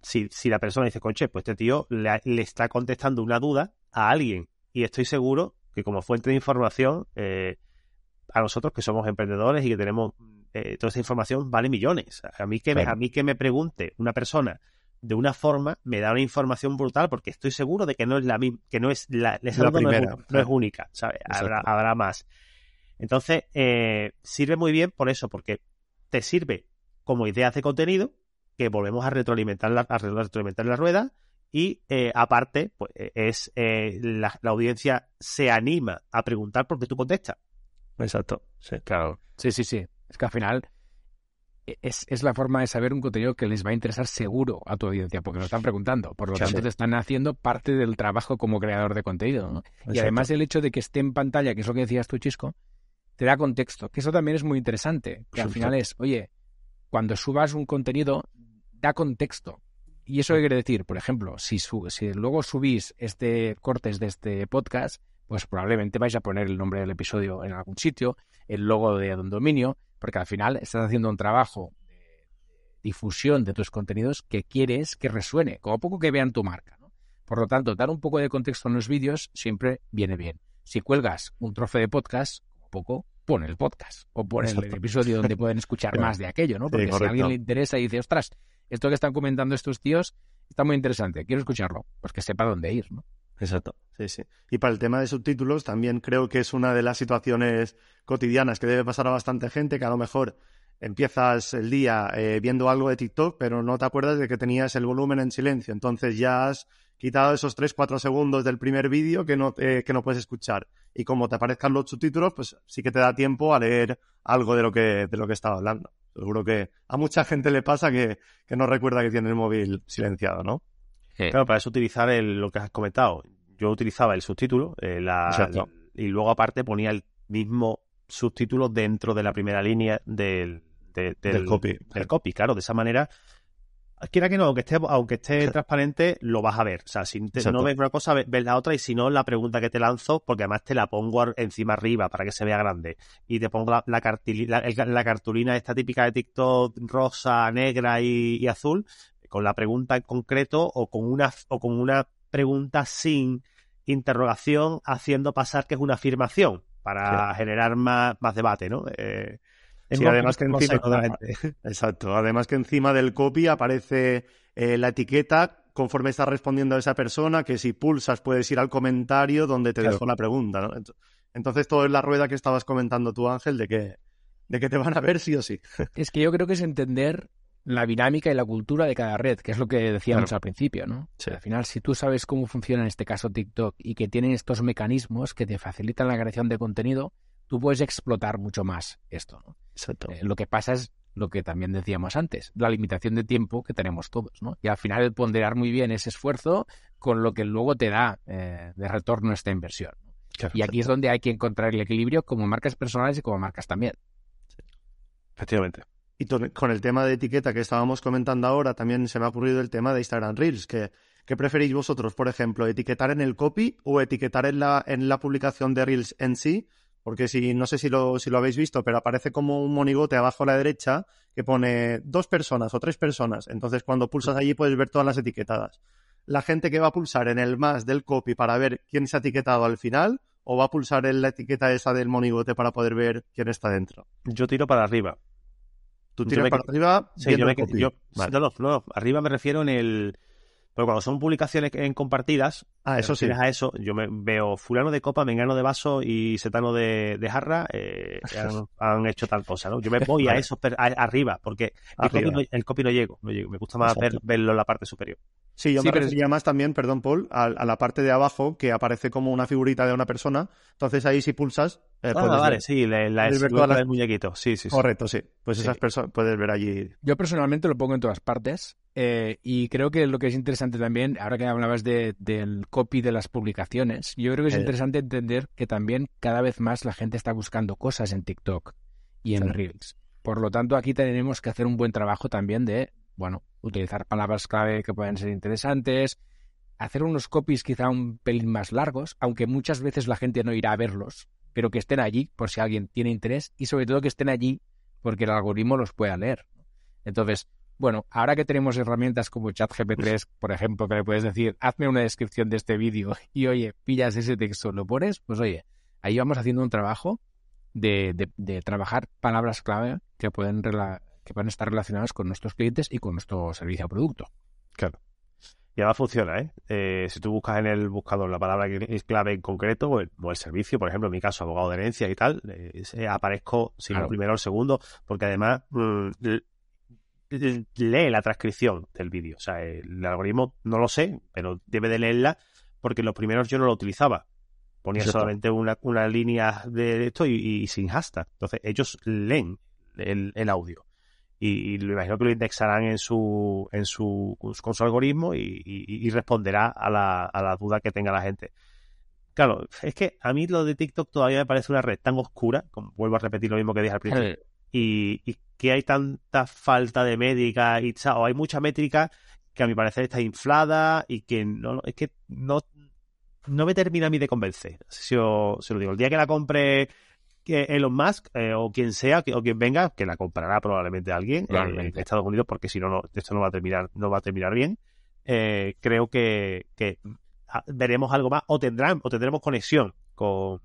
si, si, la persona dice, conche, pues este tío le, está contestando una duda a alguien y estoy seguro que como fuente de información eh, a nosotros que somos emprendedores y que tenemos eh, toda esta información vale millones. A mí que me, a mí que me pregunte una persona de una forma me da una información brutal porque estoy seguro de que no es la que no es la, primera, no, es, única, ¿sabes? Habrá, habrá, más. Entonces, eh, sirve muy bien por eso, porque te sirve como ideas de contenido que volvemos a retroalimentar la, a retroalimentar la rueda y eh, aparte, pues es la, la, audiencia se anima a preguntar porque tú contestas. Exacto, sí. Claro. Sí, sí, sí. Es que al final e-, es, la forma de saber un contenido que les va a interesar seguro a tu audiencia, porque nos están preguntando. Por lo tanto, te están haciendo parte del trabajo como creador de contenido. Y además el hecho de que esté en pantalla, que es lo que decías tú, Chisco, te da contexto, que eso también es muy interesante. Que al final es, oye, cuando subas un contenido, da contexto. Y eso quiere decir, por ejemplo, si, si luego subís este cortes de este podcast, pues probablemente vais a poner el nombre del episodio en algún sitio, el logo de un dominio, porque al final estás haciendo un trabajo de difusión de tus contenidos que quieres que resuene, como poco que vean tu marca. Por lo tanto, dar un poco de contexto en los vídeos siempre viene bien. Si cuelgas un trozo de podcast, como poco, pon el podcast o pon el episodio donde pueden escuchar más de aquello, ¿no? Porque si a alguien le interesa y dice, ostras, esto que están comentando estos tíos está muy interesante, quiero escucharlo, pues que sepa dónde ir, ¿no? Exacto, sí, sí. Y para el tema de subtítulos, también creo que es una de las situaciones cotidianas que debe pasar a bastante gente, que a lo mejor empiezas el día eh, viendo algo de TikTok, pero no te acuerdas de que tenías el volumen en silencio. Entonces ya has quitado esos 3-4 segundos del primer vídeo que no, que no puedes escuchar. Y como te aparezcan los subtítulos, pues sí que te da tiempo a leer algo de lo que, de lo que estaba hablando. Seguro que a mucha gente le pasa que, que no recuerda que tiene el móvil silenciado, ¿no? Claro, para eso utilizar lo que has comentado. Yo utilizaba el subtítulo eh, y luego aparte ponía el mismo subtítulo dentro de la primera línea del, del, copy. Del copy, claro. De esa manera, quiera que no, aunque esté, aunque esté transparente, lo vas a ver. O sea, si no ves una cosa, ves, la otra y si no, la pregunta que te lanzo, porque además te la pongo encima arriba para que se vea grande. Y te pongo la, la, cartulina esta típica de TikTok rosa, negra y azul, con la pregunta en concreto o con una, o con una pregunta sin interrogación haciendo pasar que es una afirmación para generar más, más debate, ¿no? Eh, además que encima, exacto, además que encima del copy aparece eh, la etiqueta conforme está respondiendo a esa persona, que si pulsas puedes ir al comentario donde te dejó la pregunta, ¿no? Entonces todo es la rueda que estabas comentando tú, Ángel, de que, de que te van a ver sí o sí. Es que yo creo que es entender la dinámica y la cultura de cada red, que es lo que decíamos al principio, ¿no? Al final, si tú sabes cómo funciona en este caso TikTok y que tienen estos mecanismos que te facilitan la creación de contenido, tú puedes explotar mucho más esto, ¿no? Exacto. Eh, lo que pasa es lo que también decíamos antes, la limitación de tiempo que tenemos todos, ¿no? Y al final el ponderar muy bien ese esfuerzo con lo que luego te da eh, de retorno esta inversión. y aquí es donde hay que encontrar el equilibrio como marcas personales y como marcas también. Efectivamente. Y con el tema de etiqueta que estábamos comentando ahora, también se me ha ocurrido el tema de Instagram Reels, ¿qué preferís vosotros, por ejemplo, etiquetar en el copy o etiquetar en la, en la publicación de Reels en sí? Porque si, no sé si lo, si lo habéis visto, pero aparece como un monigote abajo a la derecha que pone dos personas o tres personas. Entonces, cuando pulsas allí puedes ver todas las etiquetadas. La gente que va a pulsar en el más del copy para ver quién se ha etiquetado al final, o va a pulsar en la etiqueta esa del monigote para poder ver quién está dentro. Yo tiro para arriba. Tú tiras para arriba. Sí, yo, me, yo no, no, arriba me refiero en el. Pero cuando son publicaciones en compartidas, ah, eso sí. a eso, yo me veo fulano de copa, mengano de vaso y setano de, de jarra, eh, han, hecho tal cosa, ¿no? Yo me voy a eso arriba, porque el copy, no, llego, no llego, me gusta más verlo en la parte superior. Sí, yo me refería más también, perdón, Paul, a, la parte de abajo que aparece como una figurita de una persona. Entonces ahí si pulsas. Eh, ah, vale, sí, la, la del muñequito. Sí, sí, Correcto, sí. Pues esas personas puedes ver allí. Yo personalmente lo pongo en todas partes. Eh, y creo que lo que es interesante también, ahora que hablabas de, del copy de las publicaciones, yo creo que es interesante entender que también cada vez más la gente está buscando cosas en TikTok y en Reels. Por lo tanto, aquí tenemos que hacer un buen trabajo también de bueno, utilizar palabras clave que pueden ser interesantes, hacer unos copies quizá un pelín más largos, aunque muchas veces la gente no irá a verlos, pero que estén allí por si alguien tiene interés y sobre todo que estén allí porque el algoritmo los pueda leer. Entonces, bueno, ahora que tenemos herramientas como ChatGP3, por ejemplo, que le puedes decir, hazme una descripción de este vídeo y oye, pillas ese texto, lo pones, pues oye, ahí vamos haciendo un trabajo de, de, trabajar palabras clave que pueden, que pueden estar relacionadas con nuestros clientes y con nuestro servicio o producto. Claro. Y además funciona, ¿eh? ¿eh? Si tú buscas en el buscador la palabra que es clave en concreto o el, servicio, por ejemplo, en mi caso, abogado de herencia y tal, eh, aparezco si no primero o el segundo, porque además mm, lee la transcripción del vídeo. O sea, el algoritmo no lo sé, pero debe de leerla porque los primeros yo no lo utilizaba. Ponía solamente una, una, línea de esto y, sin hashtag. Entonces, ellos leen el, audio. Y, lo imagino que lo indexarán en su, en su, con su algoritmo y, responderá a la, a la duda que tenga la gente. Claro, es que a mí lo de TikTok todavía me parece una red tan oscura, como vuelvo a repetir lo mismo que dije al principio, y, que hay tanta falta de métrica y o hay mucha métrica que a mi parecer está inflada y que no es que no no me termina a mí de convencer. Si lo digo, el día que la compre Elon Musk eh, o quien sea o quien venga, que la comprará probablemente alguien en, Estados Unidos, porque si no, no, esto no va a terminar, no va a terminar bien. Eh, creo que, ah, veremos algo más o tendrán o tendremos conexión con,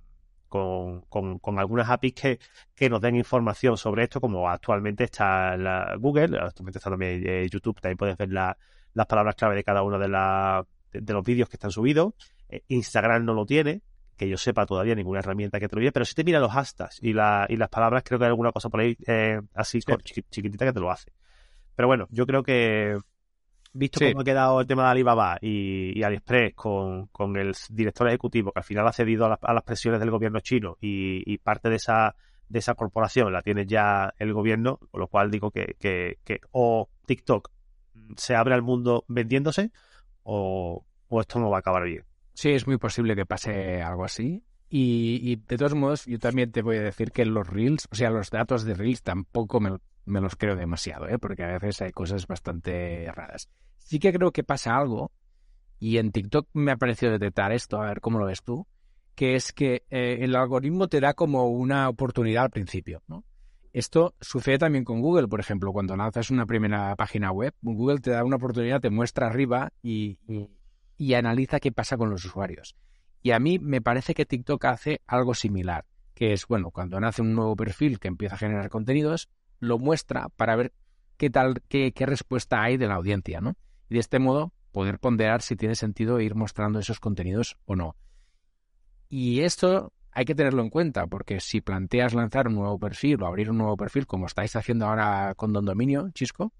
con, con, algunas APIs que, que, nos den información sobre esto, como actualmente está la Google, actualmente está también eh, YouTube, también puedes ver las palabras clave de cada uno de, de los vídeos que están subidos. Eh, Instagram no lo tiene, que yo sepa todavía ninguna herramienta que te lo diga, pero si te mira los hashtags y, la, y las palabras, creo que hay alguna cosa por ahí eh, así chiquitita que te lo hace. Pero bueno, yo creo que visto cómo ha quedado el tema de Alibaba y, AliExpress con, con, el director ejecutivo que al final ha cedido a, las presiones del gobierno chino y, parte de esa de esa corporación la tiene ya el gobierno, con lo cual digo que, que, que o TikTok se abre al mundo vendiéndose o, o esto no va a acabar bien. Sí, es muy posible que pase algo así. Y, de todos modos, yo también te voy a decir que los Reels, o sea, los datos de Reels tampoco me, los creo demasiado, ¿eh? porque a veces hay cosas bastante raras. Sí que creo que pasa algo, y en TikTok me ha parecido detectar esto, a ver cómo lo ves tú, que es que eh, el algoritmo te da como una oportunidad al principio, ¿no? Esto sucede también con Google, por ejemplo, cuando lanzas una primera página web, Google te da una oportunidad, te muestra arriba y analiza qué pasa con los usuarios. Y a mí me parece que TikTok hace algo similar, que es, bueno, cuando nace un nuevo perfil que empieza a generar contenidos, lo muestra para ver qué tal, qué, qué respuesta hay de la audiencia, ¿no? Y de este modo poder ponderar si tiene sentido ir mostrando esos contenidos o no. Y esto hay que tenerlo en cuenta, porque si planteas lanzar un nuevo perfil o abrir un nuevo perfil, como estáis haciendo ahora con Don Dominio, Chisco,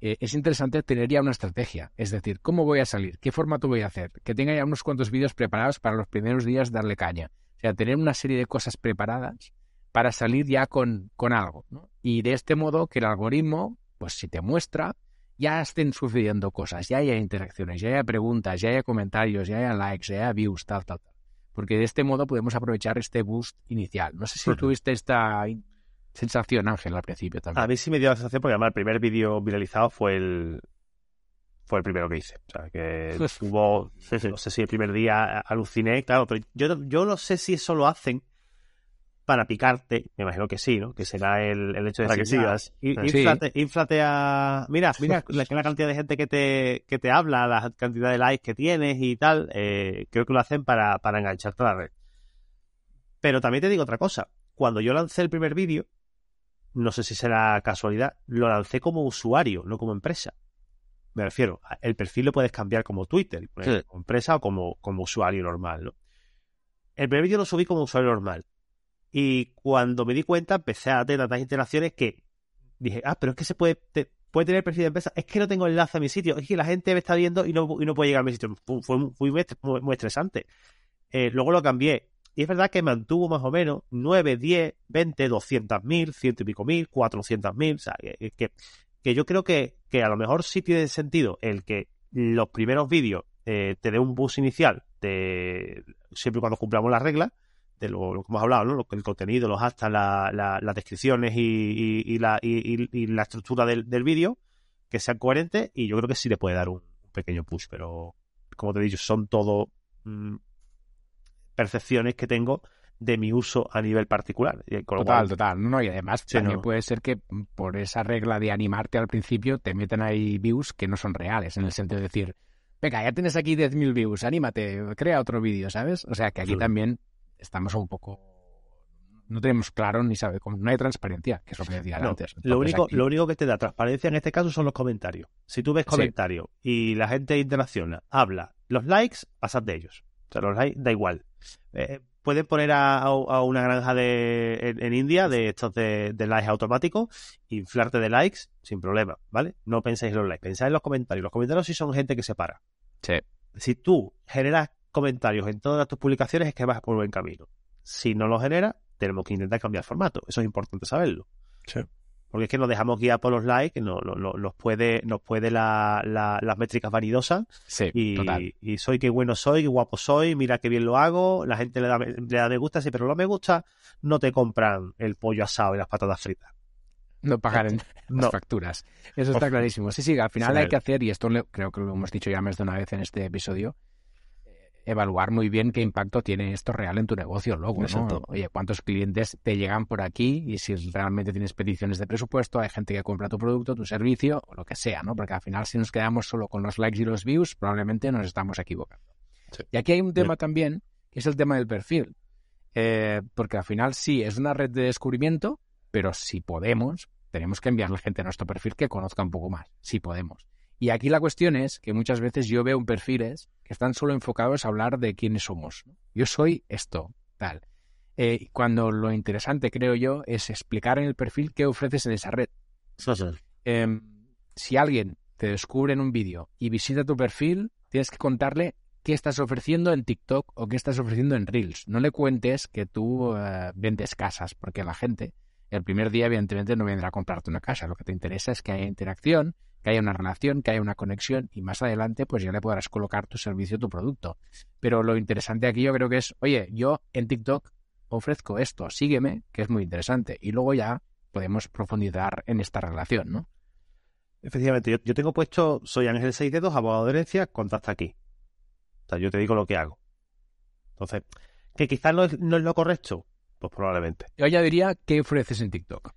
eh, es interesante tener ya una estrategia. Es decir, ¿cómo voy a salir? ¿Qué formato voy a hacer? Que tenga ya unos cuantos vídeos preparados para los primeros días darle caña. O sea, tener una serie de cosas preparadas para salir ya con, con algo. Y de este modo que el algoritmo, pues si te muestra, ya estén sucediendo cosas, ya haya interacciones, ya haya preguntas, ya haya comentarios, ya haya likes, ya haya views, tal, tal, tal. Porque de este modo podemos aprovechar este boost inicial. No sé si tuviste esta sensación, Ángel, al principio también. A mí sí me dio la sensación porque además el primer vídeo viralizado fue el fue el primero que hice. O sea, que tuvo, no sé si el primer día aluciné, claro, pero yo, yo no sé si eso lo hacen para picarte, me imagino que sí, ¿no? Que será el, el hecho de que sigas. Inflate, a... Mira, mira la, la, cantidad de gente que te, que te habla, la cantidad de likes que tienes y tal, eh, creo que lo hacen para, para engancharte a la red. Pero también te digo otra cosa. Cuando yo lancé el primer vídeo, no sé si será casualidad, lo lancé como usuario, no como empresa. Me refiero, el perfil lo puedes cambiar como Twitter, como empresa o como, como usuario normal, ¿no? El primer vídeo lo subí como usuario normal. Y cuando me di cuenta, empecé a tener tantas interacciones que dije, ah, pero es que se puede, puede tener perfil de empresa. Es que no tengo enlace a mi sitio. Es que la gente me está viendo y no, y no puede llegar a mi sitio. Fue muy, muy, estresante. Eh, luego lo cambié y es verdad que mantuvo más o menos 9, 10, 20, 200 mil, ciento y pico mil, 400 mil. O sea, que, que, yo creo que, que, a lo mejor sí tiene sentido el que los primeros vídeos eh, te dé un bus inicial, de, siempre y cuando cumplamos las reglas, de lo, que hemos hablado, ¿no? el contenido, los hashtags, las descripciones y, la, y, la estructura del, del vídeo, que sean coherentes, y yo creo que sí le puede dar un, pequeño push, pero como te he dicho, son todo mm, percepciones que tengo de mi uso a nivel particular. Total, total. No, y además también puede ser que por esa regla de animarte al principio te metan ahí views que no son reales, en el sentido de decir, venga, ya tienes aquí 10.000 views, anímate, crea otro vídeo, ¿sabes? O sea que aquí también estamos un poco... no tenemos claro ni sabe cómo, no hay transparencia, que es lo que decía antes. lo, único, lo único que te da transparencia en este caso son los comentarios. Si tú ves comentarios y la gente interacciona, habla, los likes, pasas de ellos. O sea, los likes da igual. Eh, pueden poner a, una granja de, en, India de estos de, likes automáticos, inflarte de likes sin problema, ¿vale? No penséis en los likes, pensáis en los comentarios. Los comentarios sí son gente que se para. Sí. Si tú generas comentarios en todas tus publicaciones es que vas por buen camino. Si no lo generas, tenemos que intentar cambiar formato. Eso es importante saberlo. Sí. Porque es que nos dejamos guiar por los likes, no, nos puede, nos puede la, las métricas vanidosas. Sí, y, total. y soy qué bueno soy, qué guapo soy, mira qué bien lo hago, la gente le da, le da me gusta, sí, pero los me gusta no te compran el pollo asado y las patatas fritas. No pagar en las facturas. Eso está clarísimo. Sí, sí, al final hay que hacer, y esto creo que lo hemos dicho ya más de una vez en este episodio, evaluar muy bien qué impacto tiene esto real en tu negocio luego, ¿no? Oye, cuántos clientes te llegan por aquí y si realmente tienes peticiones de presupuesto, hay gente que compra tu producto, tu servicio o lo que sea, ¿no? Porque al final si nos quedamos solo con los likes y los views, probablemente nos estamos equivocando. Y aquí hay un tema también, que es el tema del perfil. Eh, porque al final sí, es una red de descubrimiento, pero si podemos, tenemos que enviarle gente a nuestro perfil que conozca un poco más, si podemos. Y aquí la cuestión es que muchas veces yo veo perfiles que están solo enfocados a hablar de quiénes somos. Yo soy esto, tal. Eh, cuando lo interesante, creo yo, es explicar en el perfil qué ofreces en esa red. Em, si alguien te descubre en un vídeo y visita tu perfil, tienes que contarle qué estás ofreciendo en TikTok o qué estás ofreciendo en Reels. No le cuentes que tú eh, vendes casas, porque la gente el primer día, evidentemente, no vendrá a comprarte una casa. Lo que te interesa es que haya interacción, que haya una relación, que haya una conexión y más adelante pues ya le podrás colocar tu servicio, tu producto. Pero lo interesante aquí yo creo que es, oye, yo en TikTok ofrezco esto, sígueme, que es muy interesante. Y luego ya podemos profundizar en esta relación, ¿no? Efectivamente, yo, tengo puesto, soy Ángel 6 dedos, abogado de herencia, contacta aquí. O sea, yo te digo lo que hago. Entonces, que quizás no es, no es lo correcto, pues probablemente. Yo ya diría, ¿qué ofreces en TikTok?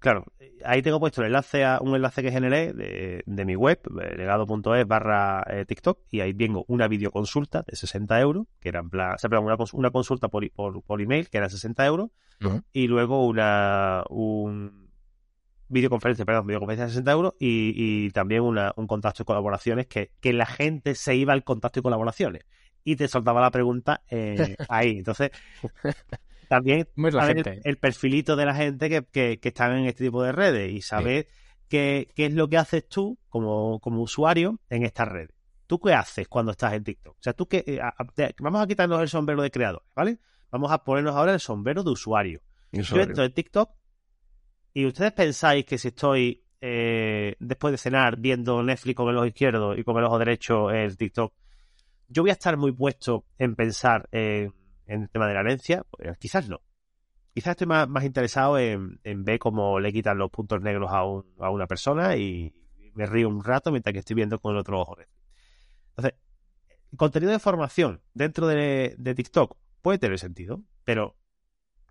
Claro, ahí tengo puesto el enlace a un enlace que generé de, mi web, legado.es barra eh, TikTok, y ahí vengo una videoconsulta de 60 euros, que era en plan, o una, una consulta por, por, email, que era 60 euros, y luego una un videoconferencia, perdón, videoconferencia de 60 euros, y, también una, un contacto y colaboraciones, que, que la gente se iba al contacto y colaboraciones y te soltaba la pregunta eh, ahí. Entonces, también el, perfilito de la gente que, que, están en este tipo de redes y saber qué, qué, es lo que haces tú como, como usuario en estas redes. ¿Tú qué haces cuando estás en TikTok? O sea, tú que eh, vamos a quitarnos el sombrero de creador, ¿vale? Vamos a ponernos ahora el sombrero de usuario. Yo entro en TikTok y ustedes pensáis que si estoy eh, después de cenar viendo Netflix con el ojo izquierdo y con el ojo derecho el TikTok, yo voy a estar muy puesto en pensar en en el tema de la herencia, pues quizás no. Quizás estoy más, interesado en, ver cómo le quitan los puntos negros a, a una persona y me río un rato mientras que estoy viendo con el otro ojo. Entonces, contenido de formación dentro de, TikTok puede tener sentido, pero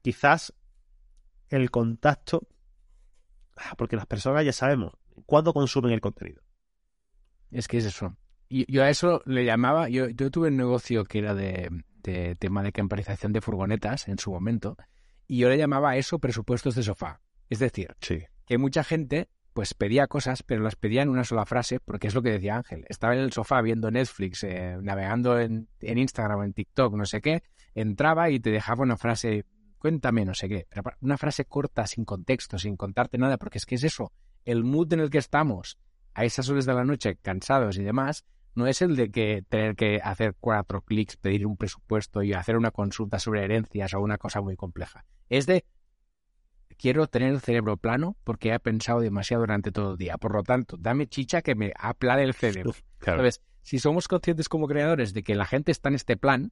quizás el contacto, ah, porque las personas ya sabemos cuándo consumen el contenido. Es que es eso. Y yo a eso le llamaba, yo, yo tuve un negocio que era de, de tema de camperización de furgonetas en su momento, y yo le llamaba a eso presupuestos de sofá. Es decir, que mucha gente pues pedía cosas, pero las pedía en una sola frase, porque es lo que decía Ángel. Estaba en el sofá viendo Netflix, eh, navegando en, en, Instagram o en TikTok, no sé qué, entraba y te dejaba una frase, cuéntame, no sé qué, una frase corta, sin contexto, sin contarte nada, porque es que es eso, el mood en el que estamos a esas horas de la noche, cansados y demás, no es el de que tener que hacer cuatro clics, pedir un presupuesto y hacer una consulta sobre herencias o una cosa muy compleja. Es de quiero tener el cerebro plano porque he pensado demasiado durante todo el día. Por lo tanto, dame chicha que me aplane el cerebro. ¿Sabes? Si somos conscientes como creadores de que la gente está en este plan,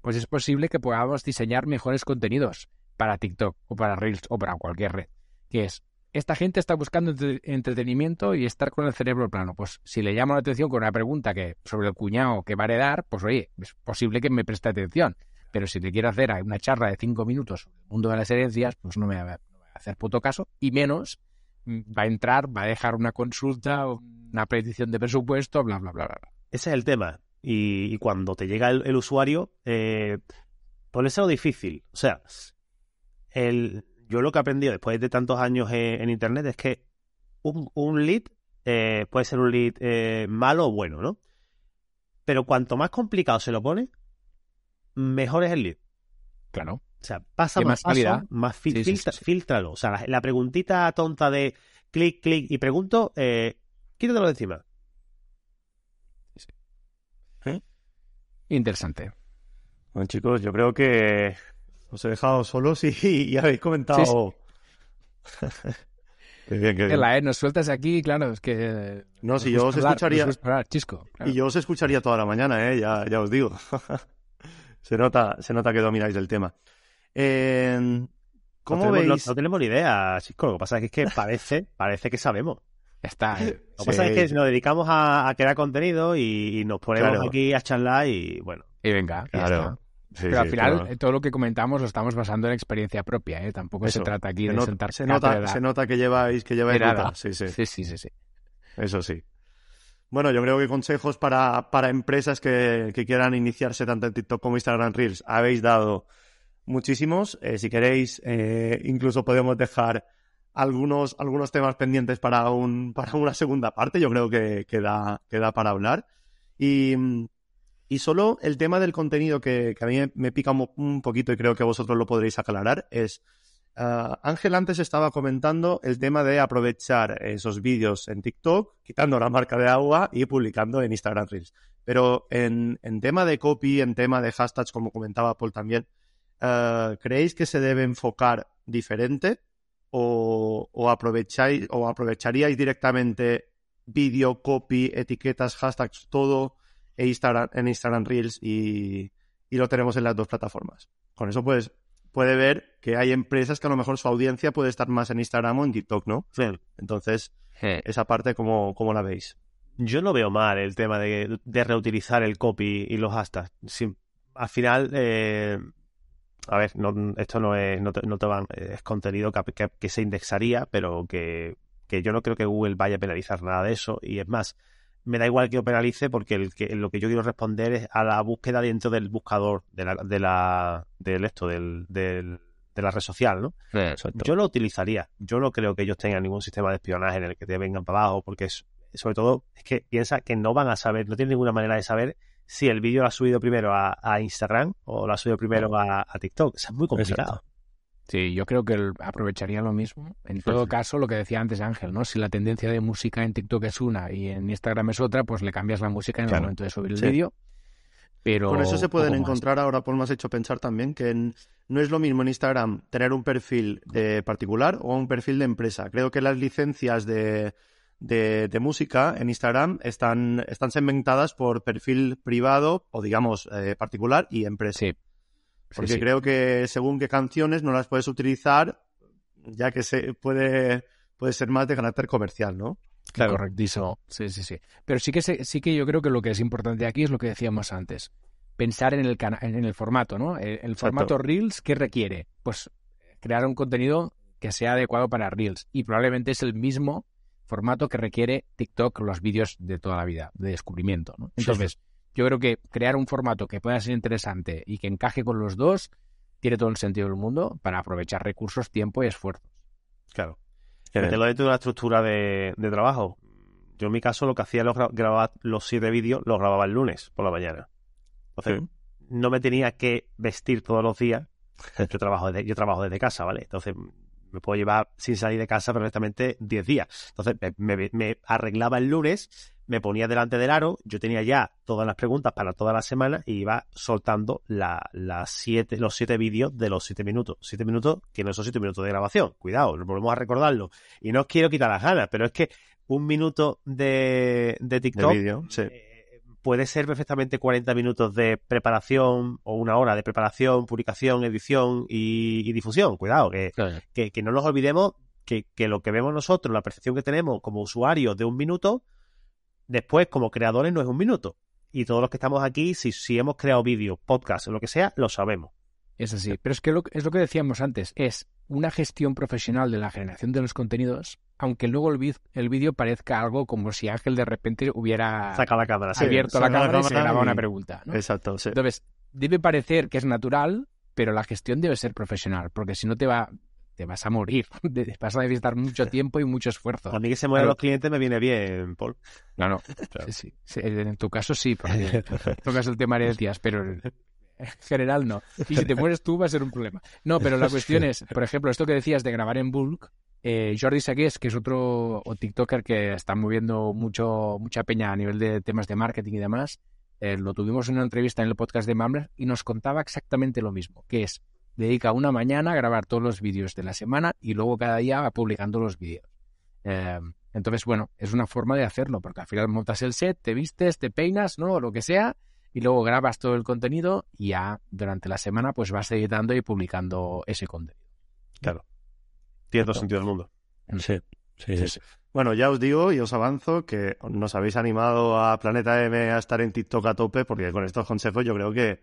pues es posible que podamos diseñar mejores contenidos para TikTok o para Reels o para cualquier red. Que es esta gente está buscando entretenimiento y estar con el cerebro plano. Pues si le llamo la atención con una pregunta que sobre el cuñado que va a heredar, pues oye, es posible que me preste atención. Pero si le quiero hacer una charla de cinco minutos sobre el mundo de las herencias, pues no me va a hacer puto caso. Y menos mm, va a entrar, va a dejar una consulta, una petición de presupuesto, bla, bla, bla, bla. Ese es el tema. Y, cuando te llega el, usuario, eh, lo difícil. O sea, el, yo lo que he aprendido después de tantos años en, en Internet es que un, un lead eh, puede ser un lead eh, malo o bueno, ¿no? Pero cuanto más complicado se lo pone, mejor es el lead. Claro. O sea, pasa más, más calidad. paso, más fil- Sí, sí, filtra- sí, sí. filtralo. O sea, la, la preguntita tonta de clic, clic y pregunto, eh, quítatelo de encima. Interesante. Bueno, chicos, yo creo que os he dejado solos y, y habéis comentado. qué bien, qué Que bien. la, eh, nos sueltas aquí, claro, es que... No, si yo os hablar, escucharía. hablar, chisco. claro. Y yo os escucharía toda la mañana, ¿eh? ya, ya os digo. se, nota, se nota que domináis el tema. Eh, ¿Cómo no tenemos, veis? No, tenemos ni idea, chicos. Lo que pasa es que parece, parece que sabemos. Ya está. eh. Lo que pasa es que nos dedicamos a, a crear contenido y, y nos ponemos Claro. aquí a charlar y bueno. Y venga, ya Claro. Sí, Pero al final, claro. eh, todo lo que comentamos lo estamos basando en experiencia propia, ¿eh? Tampoco se trata aquí se, de nota, sentar se, nota, se nota que lleváis, que lleváis ruta. Sí, sí, Sí, sí, sí, sí. eso sí. Bueno, yo creo que consejos para, para empresas que, que quieran iniciarse tanto en TikTok como Instagram Reels habéis dado muchísimos. Eh, si queréis, eh, incluso podemos dejar algunos, algunos temas pendientes para, un, para una segunda parte. Yo creo que, que, da, que da para hablar. Y, y solo el tema del contenido que, a mí me- pica un, un poquito y creo que vosotros lo podréis aclarar es... ah, Ángel antes estaba comentando el tema de aprovechar esos vídeos en TikTok, quitando la marca de agua y publicando en Instagram Reels. Pero en, en tema de copy, en tema de hashtags, como comentaba Paul también, ah, ¿creéis que se debe enfocar diferente? ¿O, o aprovecháis, o aprovecharíais directamente vídeo, copy, etiquetas, hashtags, todo e Instagram, en Instagram Reels y, y lo tenemos en las dos plataformas? Con eso, pues, puede ver que hay empresas que a lo mejor su audiencia puede estar más en Instagram o en TikTok, ¿no? Entonces, esa parte, ¿cómo, cómo la veis? Yo no veo mal el tema de, de reutilizar el copy y los hashtags. Al final, eh, a ver, no, esto no es, no te, no te van- es contenido que, que- que se indexaría, pero que, que yo no creo que Google vaya a penalizar nada de eso. Y es más, me da igual que lo penalice porque el que, lo que yo quiero responder es a la búsqueda dentro del buscador de la, de la, del esto, del, del- de la red social, ¿no? Yo lo utilizaría. Yo no creo que ellos tengan ningún sistema de espionaje en el que te vengan para abajo, porque es, sobre todo es que piensa que no van a saber, no tienen ninguna manera de saber si el vídeo lo ha subido primero a, a Instagram o lo ha subido primero a, a TikTok. Eso es muy complicado. Sí, yo creo que aprovecharía lo mismo. En todo caso, lo que decía antes Ángel, ¿no? Si la tendencia de música en TikTok es una y en Instagram es otra, pues le cambias la música en el momento de subir el Sí. vídeo. Pero Con eso se pueden más. encontrar, ahora Paul me has hecho pensar también, que en- no es lo mismo en Instagram tener un perfil de particular o un perfil de empresa. Creo que las licencias de, de, de música en Instagram están, están segmentadas por perfil privado o digamos eh, particular y empresa. Sí. Porque sí. creo que según qué canciones no las puedes utilizar, ya que se puede, puede ser más de carácter comercial, ¿no? Correctísimo. Sí, sí, sí. Pero sí que, se- sí que yo creo que lo que es importante aquí es lo que decíamos antes. Pensar en el, cana- en el formato, ¿no? El, el formato Reels, ¿qué requiere? Pues crear un contenido que sea adecuado para Reels. Y probablemente es el mismo formato que requiere TikTok, los vídeos de toda la vida, de descubrimiento, ¿no? Entonces, yo creo que crear un formato que pueda ser interesante y que encaje con los dos tiene todo el sentido del mundo para aprovechar recursos, tiempo y esfuerzos. Claro. Meterlo dentro de una estructura de, de trabajo. Yo en mi caso lo que hacía era grabar los siete vídeos, los grababa el lunes por la mañana. Entonces, no me tenía que vestir todos los días. Yo trabajo desde, yo trabajo desde casa, ¿vale? Entonces me puedo llevar sin salir de casa perfectamente 10 días. Entonces me, me- me arreglaba el lunes, me ponía delante del aro, yo tenía ya todas las preguntas para toda la semana y iba soltando la, las siete, los siete vídeos de los siete minutos. Siete minutos que no son siete minutos de grabación. Cuidado, volvemos a recordarlo. Y no os quiero quitar las ganas, pero es que un minuto de, de De TikTok sí. eh, puede ser perfectamente 40 minutos de preparación o una hora de preparación, publicación, edición y, y difusión. Cuidado, que, que, que no nos olvidemos que, que lo que vemos nosotros, la percepción que tenemos como usuarios de un minuto, después como creadores no es un minuto. Y todos los que estamos aquí, si, si hemos creado vídeos, podcast o lo que sea, lo sabemos. Es así. Pero es que lo, es lo que decíamos antes. Es una gestión profesional de la generación de los contenidos, aunque luego el, el vídeo parezca algo como si Ángel de repente hubiera Saca la cámara. sí. abierto la saca la cámara y se cámara graba y- una pregunta. ¿no? Exacto, sí. Entonces, debe parecer que es natural, pero la gestión debe ser profesional, porque si no te va, te vas a morir, te vas a necesitar mucho tiempo y mucho esfuerzo. A mí que se mueran los clientes me viene bien, Paul. No, no, sí, sí, en tu caso sí, porque tocas el tema de días, pero en general no. Y si te mueres tú va a ser un problema. No, pero la cuestión es, por ejemplo, esto que decías de grabar en bulk, eh, Jordi Sagués, que es otro TikToker que está moviendo mucho, mucha peña a nivel de temas de marketing y demás, eh, lo tuvimos en una entrevista en el podcast de Mambler y nos contaba exactamente lo mismo, que es dedica una mañana a grabar todos los vídeos de la semana y luego cada día va publicando los vídeos. Eh, entonces, bueno, es una forma de hacerlo, porque al final montas el set, te vistes, te peinas, ¿no? O lo que sea, y luego grabas todo el contenido y ya durante la semana pues vas editando y publicando ese contenido. Claro. Tiene todo sentido del mundo. Sí. Sí, sí, Bueno, ya os digo y os avanzo que nos habéis animado a Planeta M a estar en TikTok a tope, porque con estos consejos yo creo que,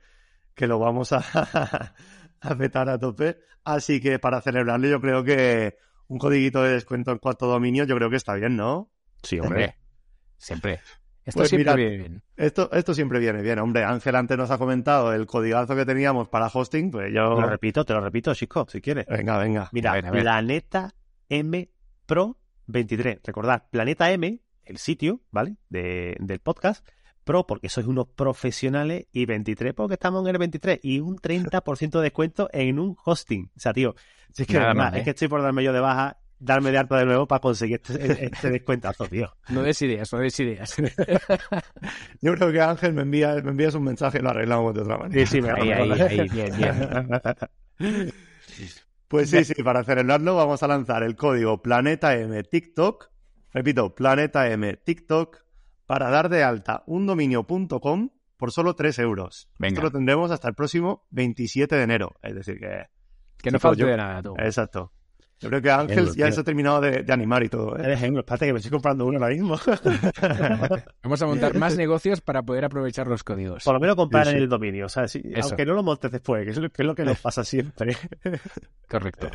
que lo vamos a, a petar a tope. Así que para celebrarlo yo creo que un codiguito de descuento en cuarto dominio yo creo que está bien, ¿no? Sí, hombre. Siempre. Esto pues siempre viene bien. Esto, esto siempre viene bien. Hombre, Ángel antes nos ha comentado el codigazo que teníamos para hosting, pues yo... Te lo repito, te lo repito, chico, si quieres. Venga, venga. Mira, Planeta M Pro 23. Recordad, Planeta M, el sitio, ¿vale? De, del podcast. Pro porque sois unos profesionales y 23 porque estamos en el 23 y un 30% de descuento en un hosting. O sea, tío, es que, ¿eh? que estoy por darme yo de baja, darme de harta de nuevo para conseguir este, este descuentazo, tío. No des ideas, no des ideas. yo creo que Ángel me, envía, me envías un mensaje y lo arreglamos de otra manera. Sí, sí, me ahí, ahí, ahí, bien, bien. Pues sí, sí, para celebrarlo vamos a lanzar el código Planeta M TikTok. Repito, Planeta M TikTok para dar de alta un dominio.com por solo 3 euros. Venga. Esto lo tendremos hasta el próximo 27 de enero. Es decir, que... Que no falte de nada, tú. Exacto. Yo creo que Ángel ya se ha terminado de, animar y todo. ¿eh? Eres espérate que me estoy comprando uno ahora mismo. Vamos a montar más negocios para poder aprovechar los códigos. Por lo menos comprar en el dominio, ¿sabes? aunque no lo montes después, que es lo que, nos pasa siempre. Correcto.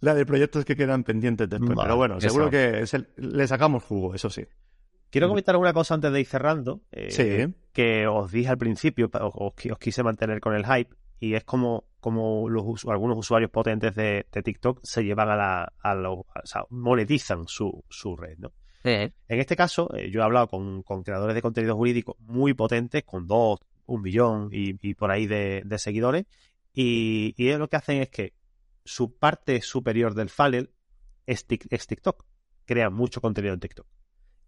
La de proyectos que quedan pendientes después. Pero bueno, seguro que le sacamos jugo, eso sí. Quiero comentar alguna cosa antes de ir cerrando. Eh, sí. Que os dije al principio, os, os quise mantener con el hype y es como, como los, algunos usuarios potentes de, TikTok se llevan a la, a o sea, monetizan su, su red, ¿no? En este caso, eh, yo he hablado con, con, creadores de contenido jurídico muy potentes, con dos, un millón y, por ahí de, seguidores, y, y, ellos lo que hacen es que su parte superior del funnel es, es TikTok. Crean mucho contenido en TikTok.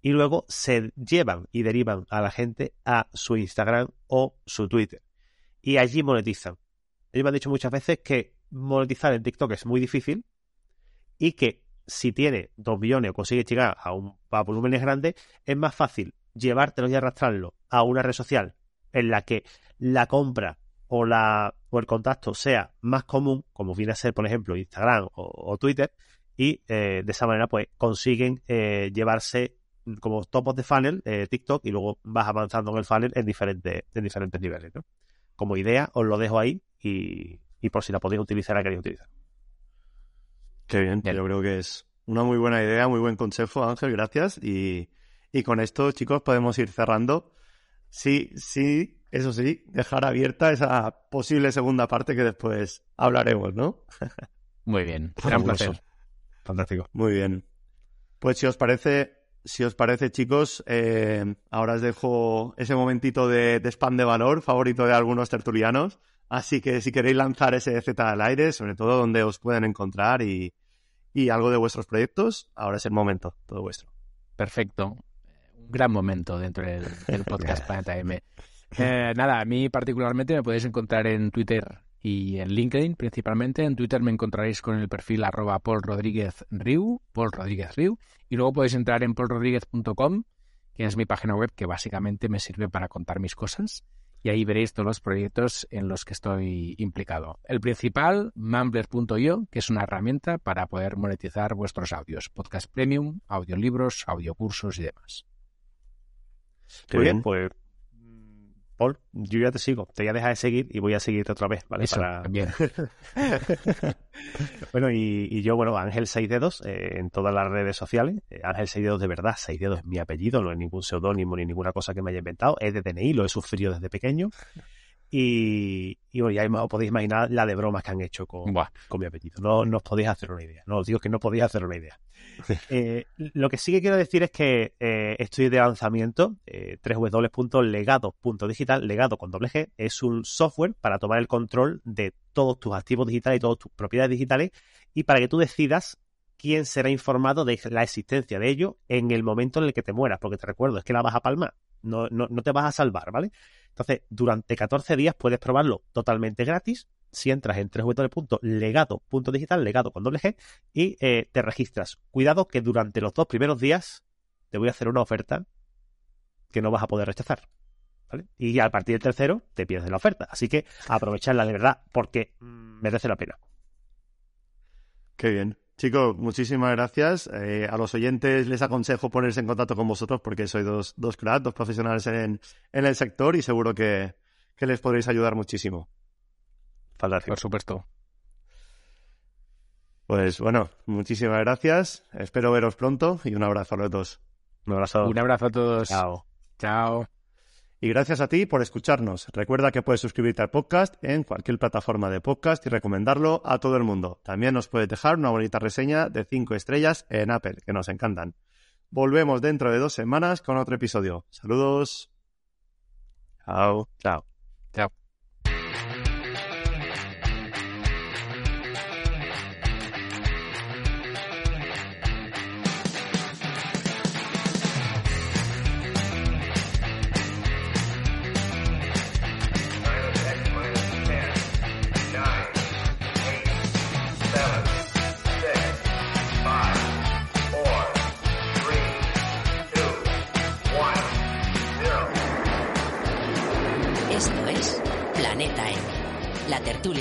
Y luego se llevan y derivan a la gente a su Instagram o su Twitter. Y allí monetizan ellos me han dicho muchas veces que monetizar en TikTok es muy difícil y que si tiene dos millones o consigue llegar a, un, a volúmenes grandes, es más fácil llevártelo y arrastrarlo a una red social en la que la compra o, la, o el contacto sea más común, como viene a ser, por ejemplo, Instagram o, Twitter, y eh, de esa manera pues consiguen eh, llevarse como topos de funnel eh, TikTok y luego vas avanzando en el funnel en diferentes, en diferentes niveles. Como idea, os lo dejo ahí y, por si la podéis utilizar, la queréis utilizar. Qué bien, yo creo que es una muy buena idea, muy buen consejo, Ángel, gracias. Y, con esto, chicos, podemos ir cerrando. Sí, sí, eso sí, dejar abierta esa posible segunda parte que después hablaremos, ¿no? Muy bien, gran placer. Fantástico. Muy bien. Pues si os parece, si os parece, chicos, eh, ahora os dejo ese momentito de, de spam de valor favorito de algunos tertulianos. Así que si queréis lanzar ese Z al aire, sobre todo donde os pueden encontrar y, algo de vuestros proyectos, ahora es el momento, todo vuestro. Perfecto. Un gran momento dentro del, podcast Planeta M. Eh, nada, a mí particularmente me podéis encontrar en Twitter y en LinkedIn principalmente. En Twitter me encontraréis con el perfil arroba Paul Rodríguez Riu, Paul Rodríguez Riu, y luego podéis entrar en paulrodríguez.com, que es mi página web que básicamente me sirve para contar mis cosas y ahí veréis todos los proyectos en los que estoy implicado. El principal, Mumbler.io, que es una herramienta para poder monetizar vuestros audios, podcast premium, audiolibros, audiocursos y demás. Muy bien, pues Paul, yo ya te sigo. Te voy a dejar de seguir y voy a seguirte otra vez, ¿vale? Eso, bien. bueno, y, yo, bueno, Ángel 6 dedos eh, en todas las redes sociales. Eh, Ángel 6 dedos de verdad, 6 dedos es mi apellido, no es ningún seudónimo ni ninguna cosa que me haya inventado. Es de DNI, lo he sufrido desde pequeño. Y, y bueno, ya os podéis imaginar la de bromas que han hecho con, con mi apetito. No, no os podéis hacer una idea. No os digo que no podéis hacer una idea. Eh, lo que sí que quiero decir es que eh, estoy de lanzamiento, eh, www.legado.digital, legado con doble G, es un software para tomar el control de todos tus activos digitales y todas tus propiedades digitales y para que tú decidas quién será informado de la existencia de ello en el momento en el que te mueras, porque te recuerdo, es que la vas a palmar, no, no, no te vas a salvar, ¿vale? Entonces, durante 14 días puedes probarlo totalmente gratis si entras en www.legado.digital, legado con doble G, y eh, te registras. Cuidado que durante los dos primeros días te voy a hacer una oferta que no vas a poder rechazar. ¿vale? Y a partir del tercero te pierdes la oferta. Así que aprovecharla de verdad porque merece la pena. Qué bien. Chicos, muchísimas gracias. Eh, a los oyentes les aconsejo ponerse en contacto con vosotros porque sois dos, dos cracks, dos profesionales en, en el sector y seguro que, que les podréis ayudar muchísimo. Por supuesto. Pues bueno, muchísimas gracias. Espero veros pronto y un abrazo a los dos. Un abrazo. Un abrazo a todos. Chao. Chao. Y gracias a ti por escucharnos. Recuerda que puedes suscribirte al podcast en cualquier plataforma de podcast y recomendarlo a todo el mundo. También nos puedes dejar una bonita reseña de 5 estrellas en Apple, que nos encantan. Volvemos dentro de dos semanas con otro episodio. Saludos. Chao. Chao. Chao.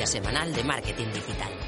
Semanal de marketing digital.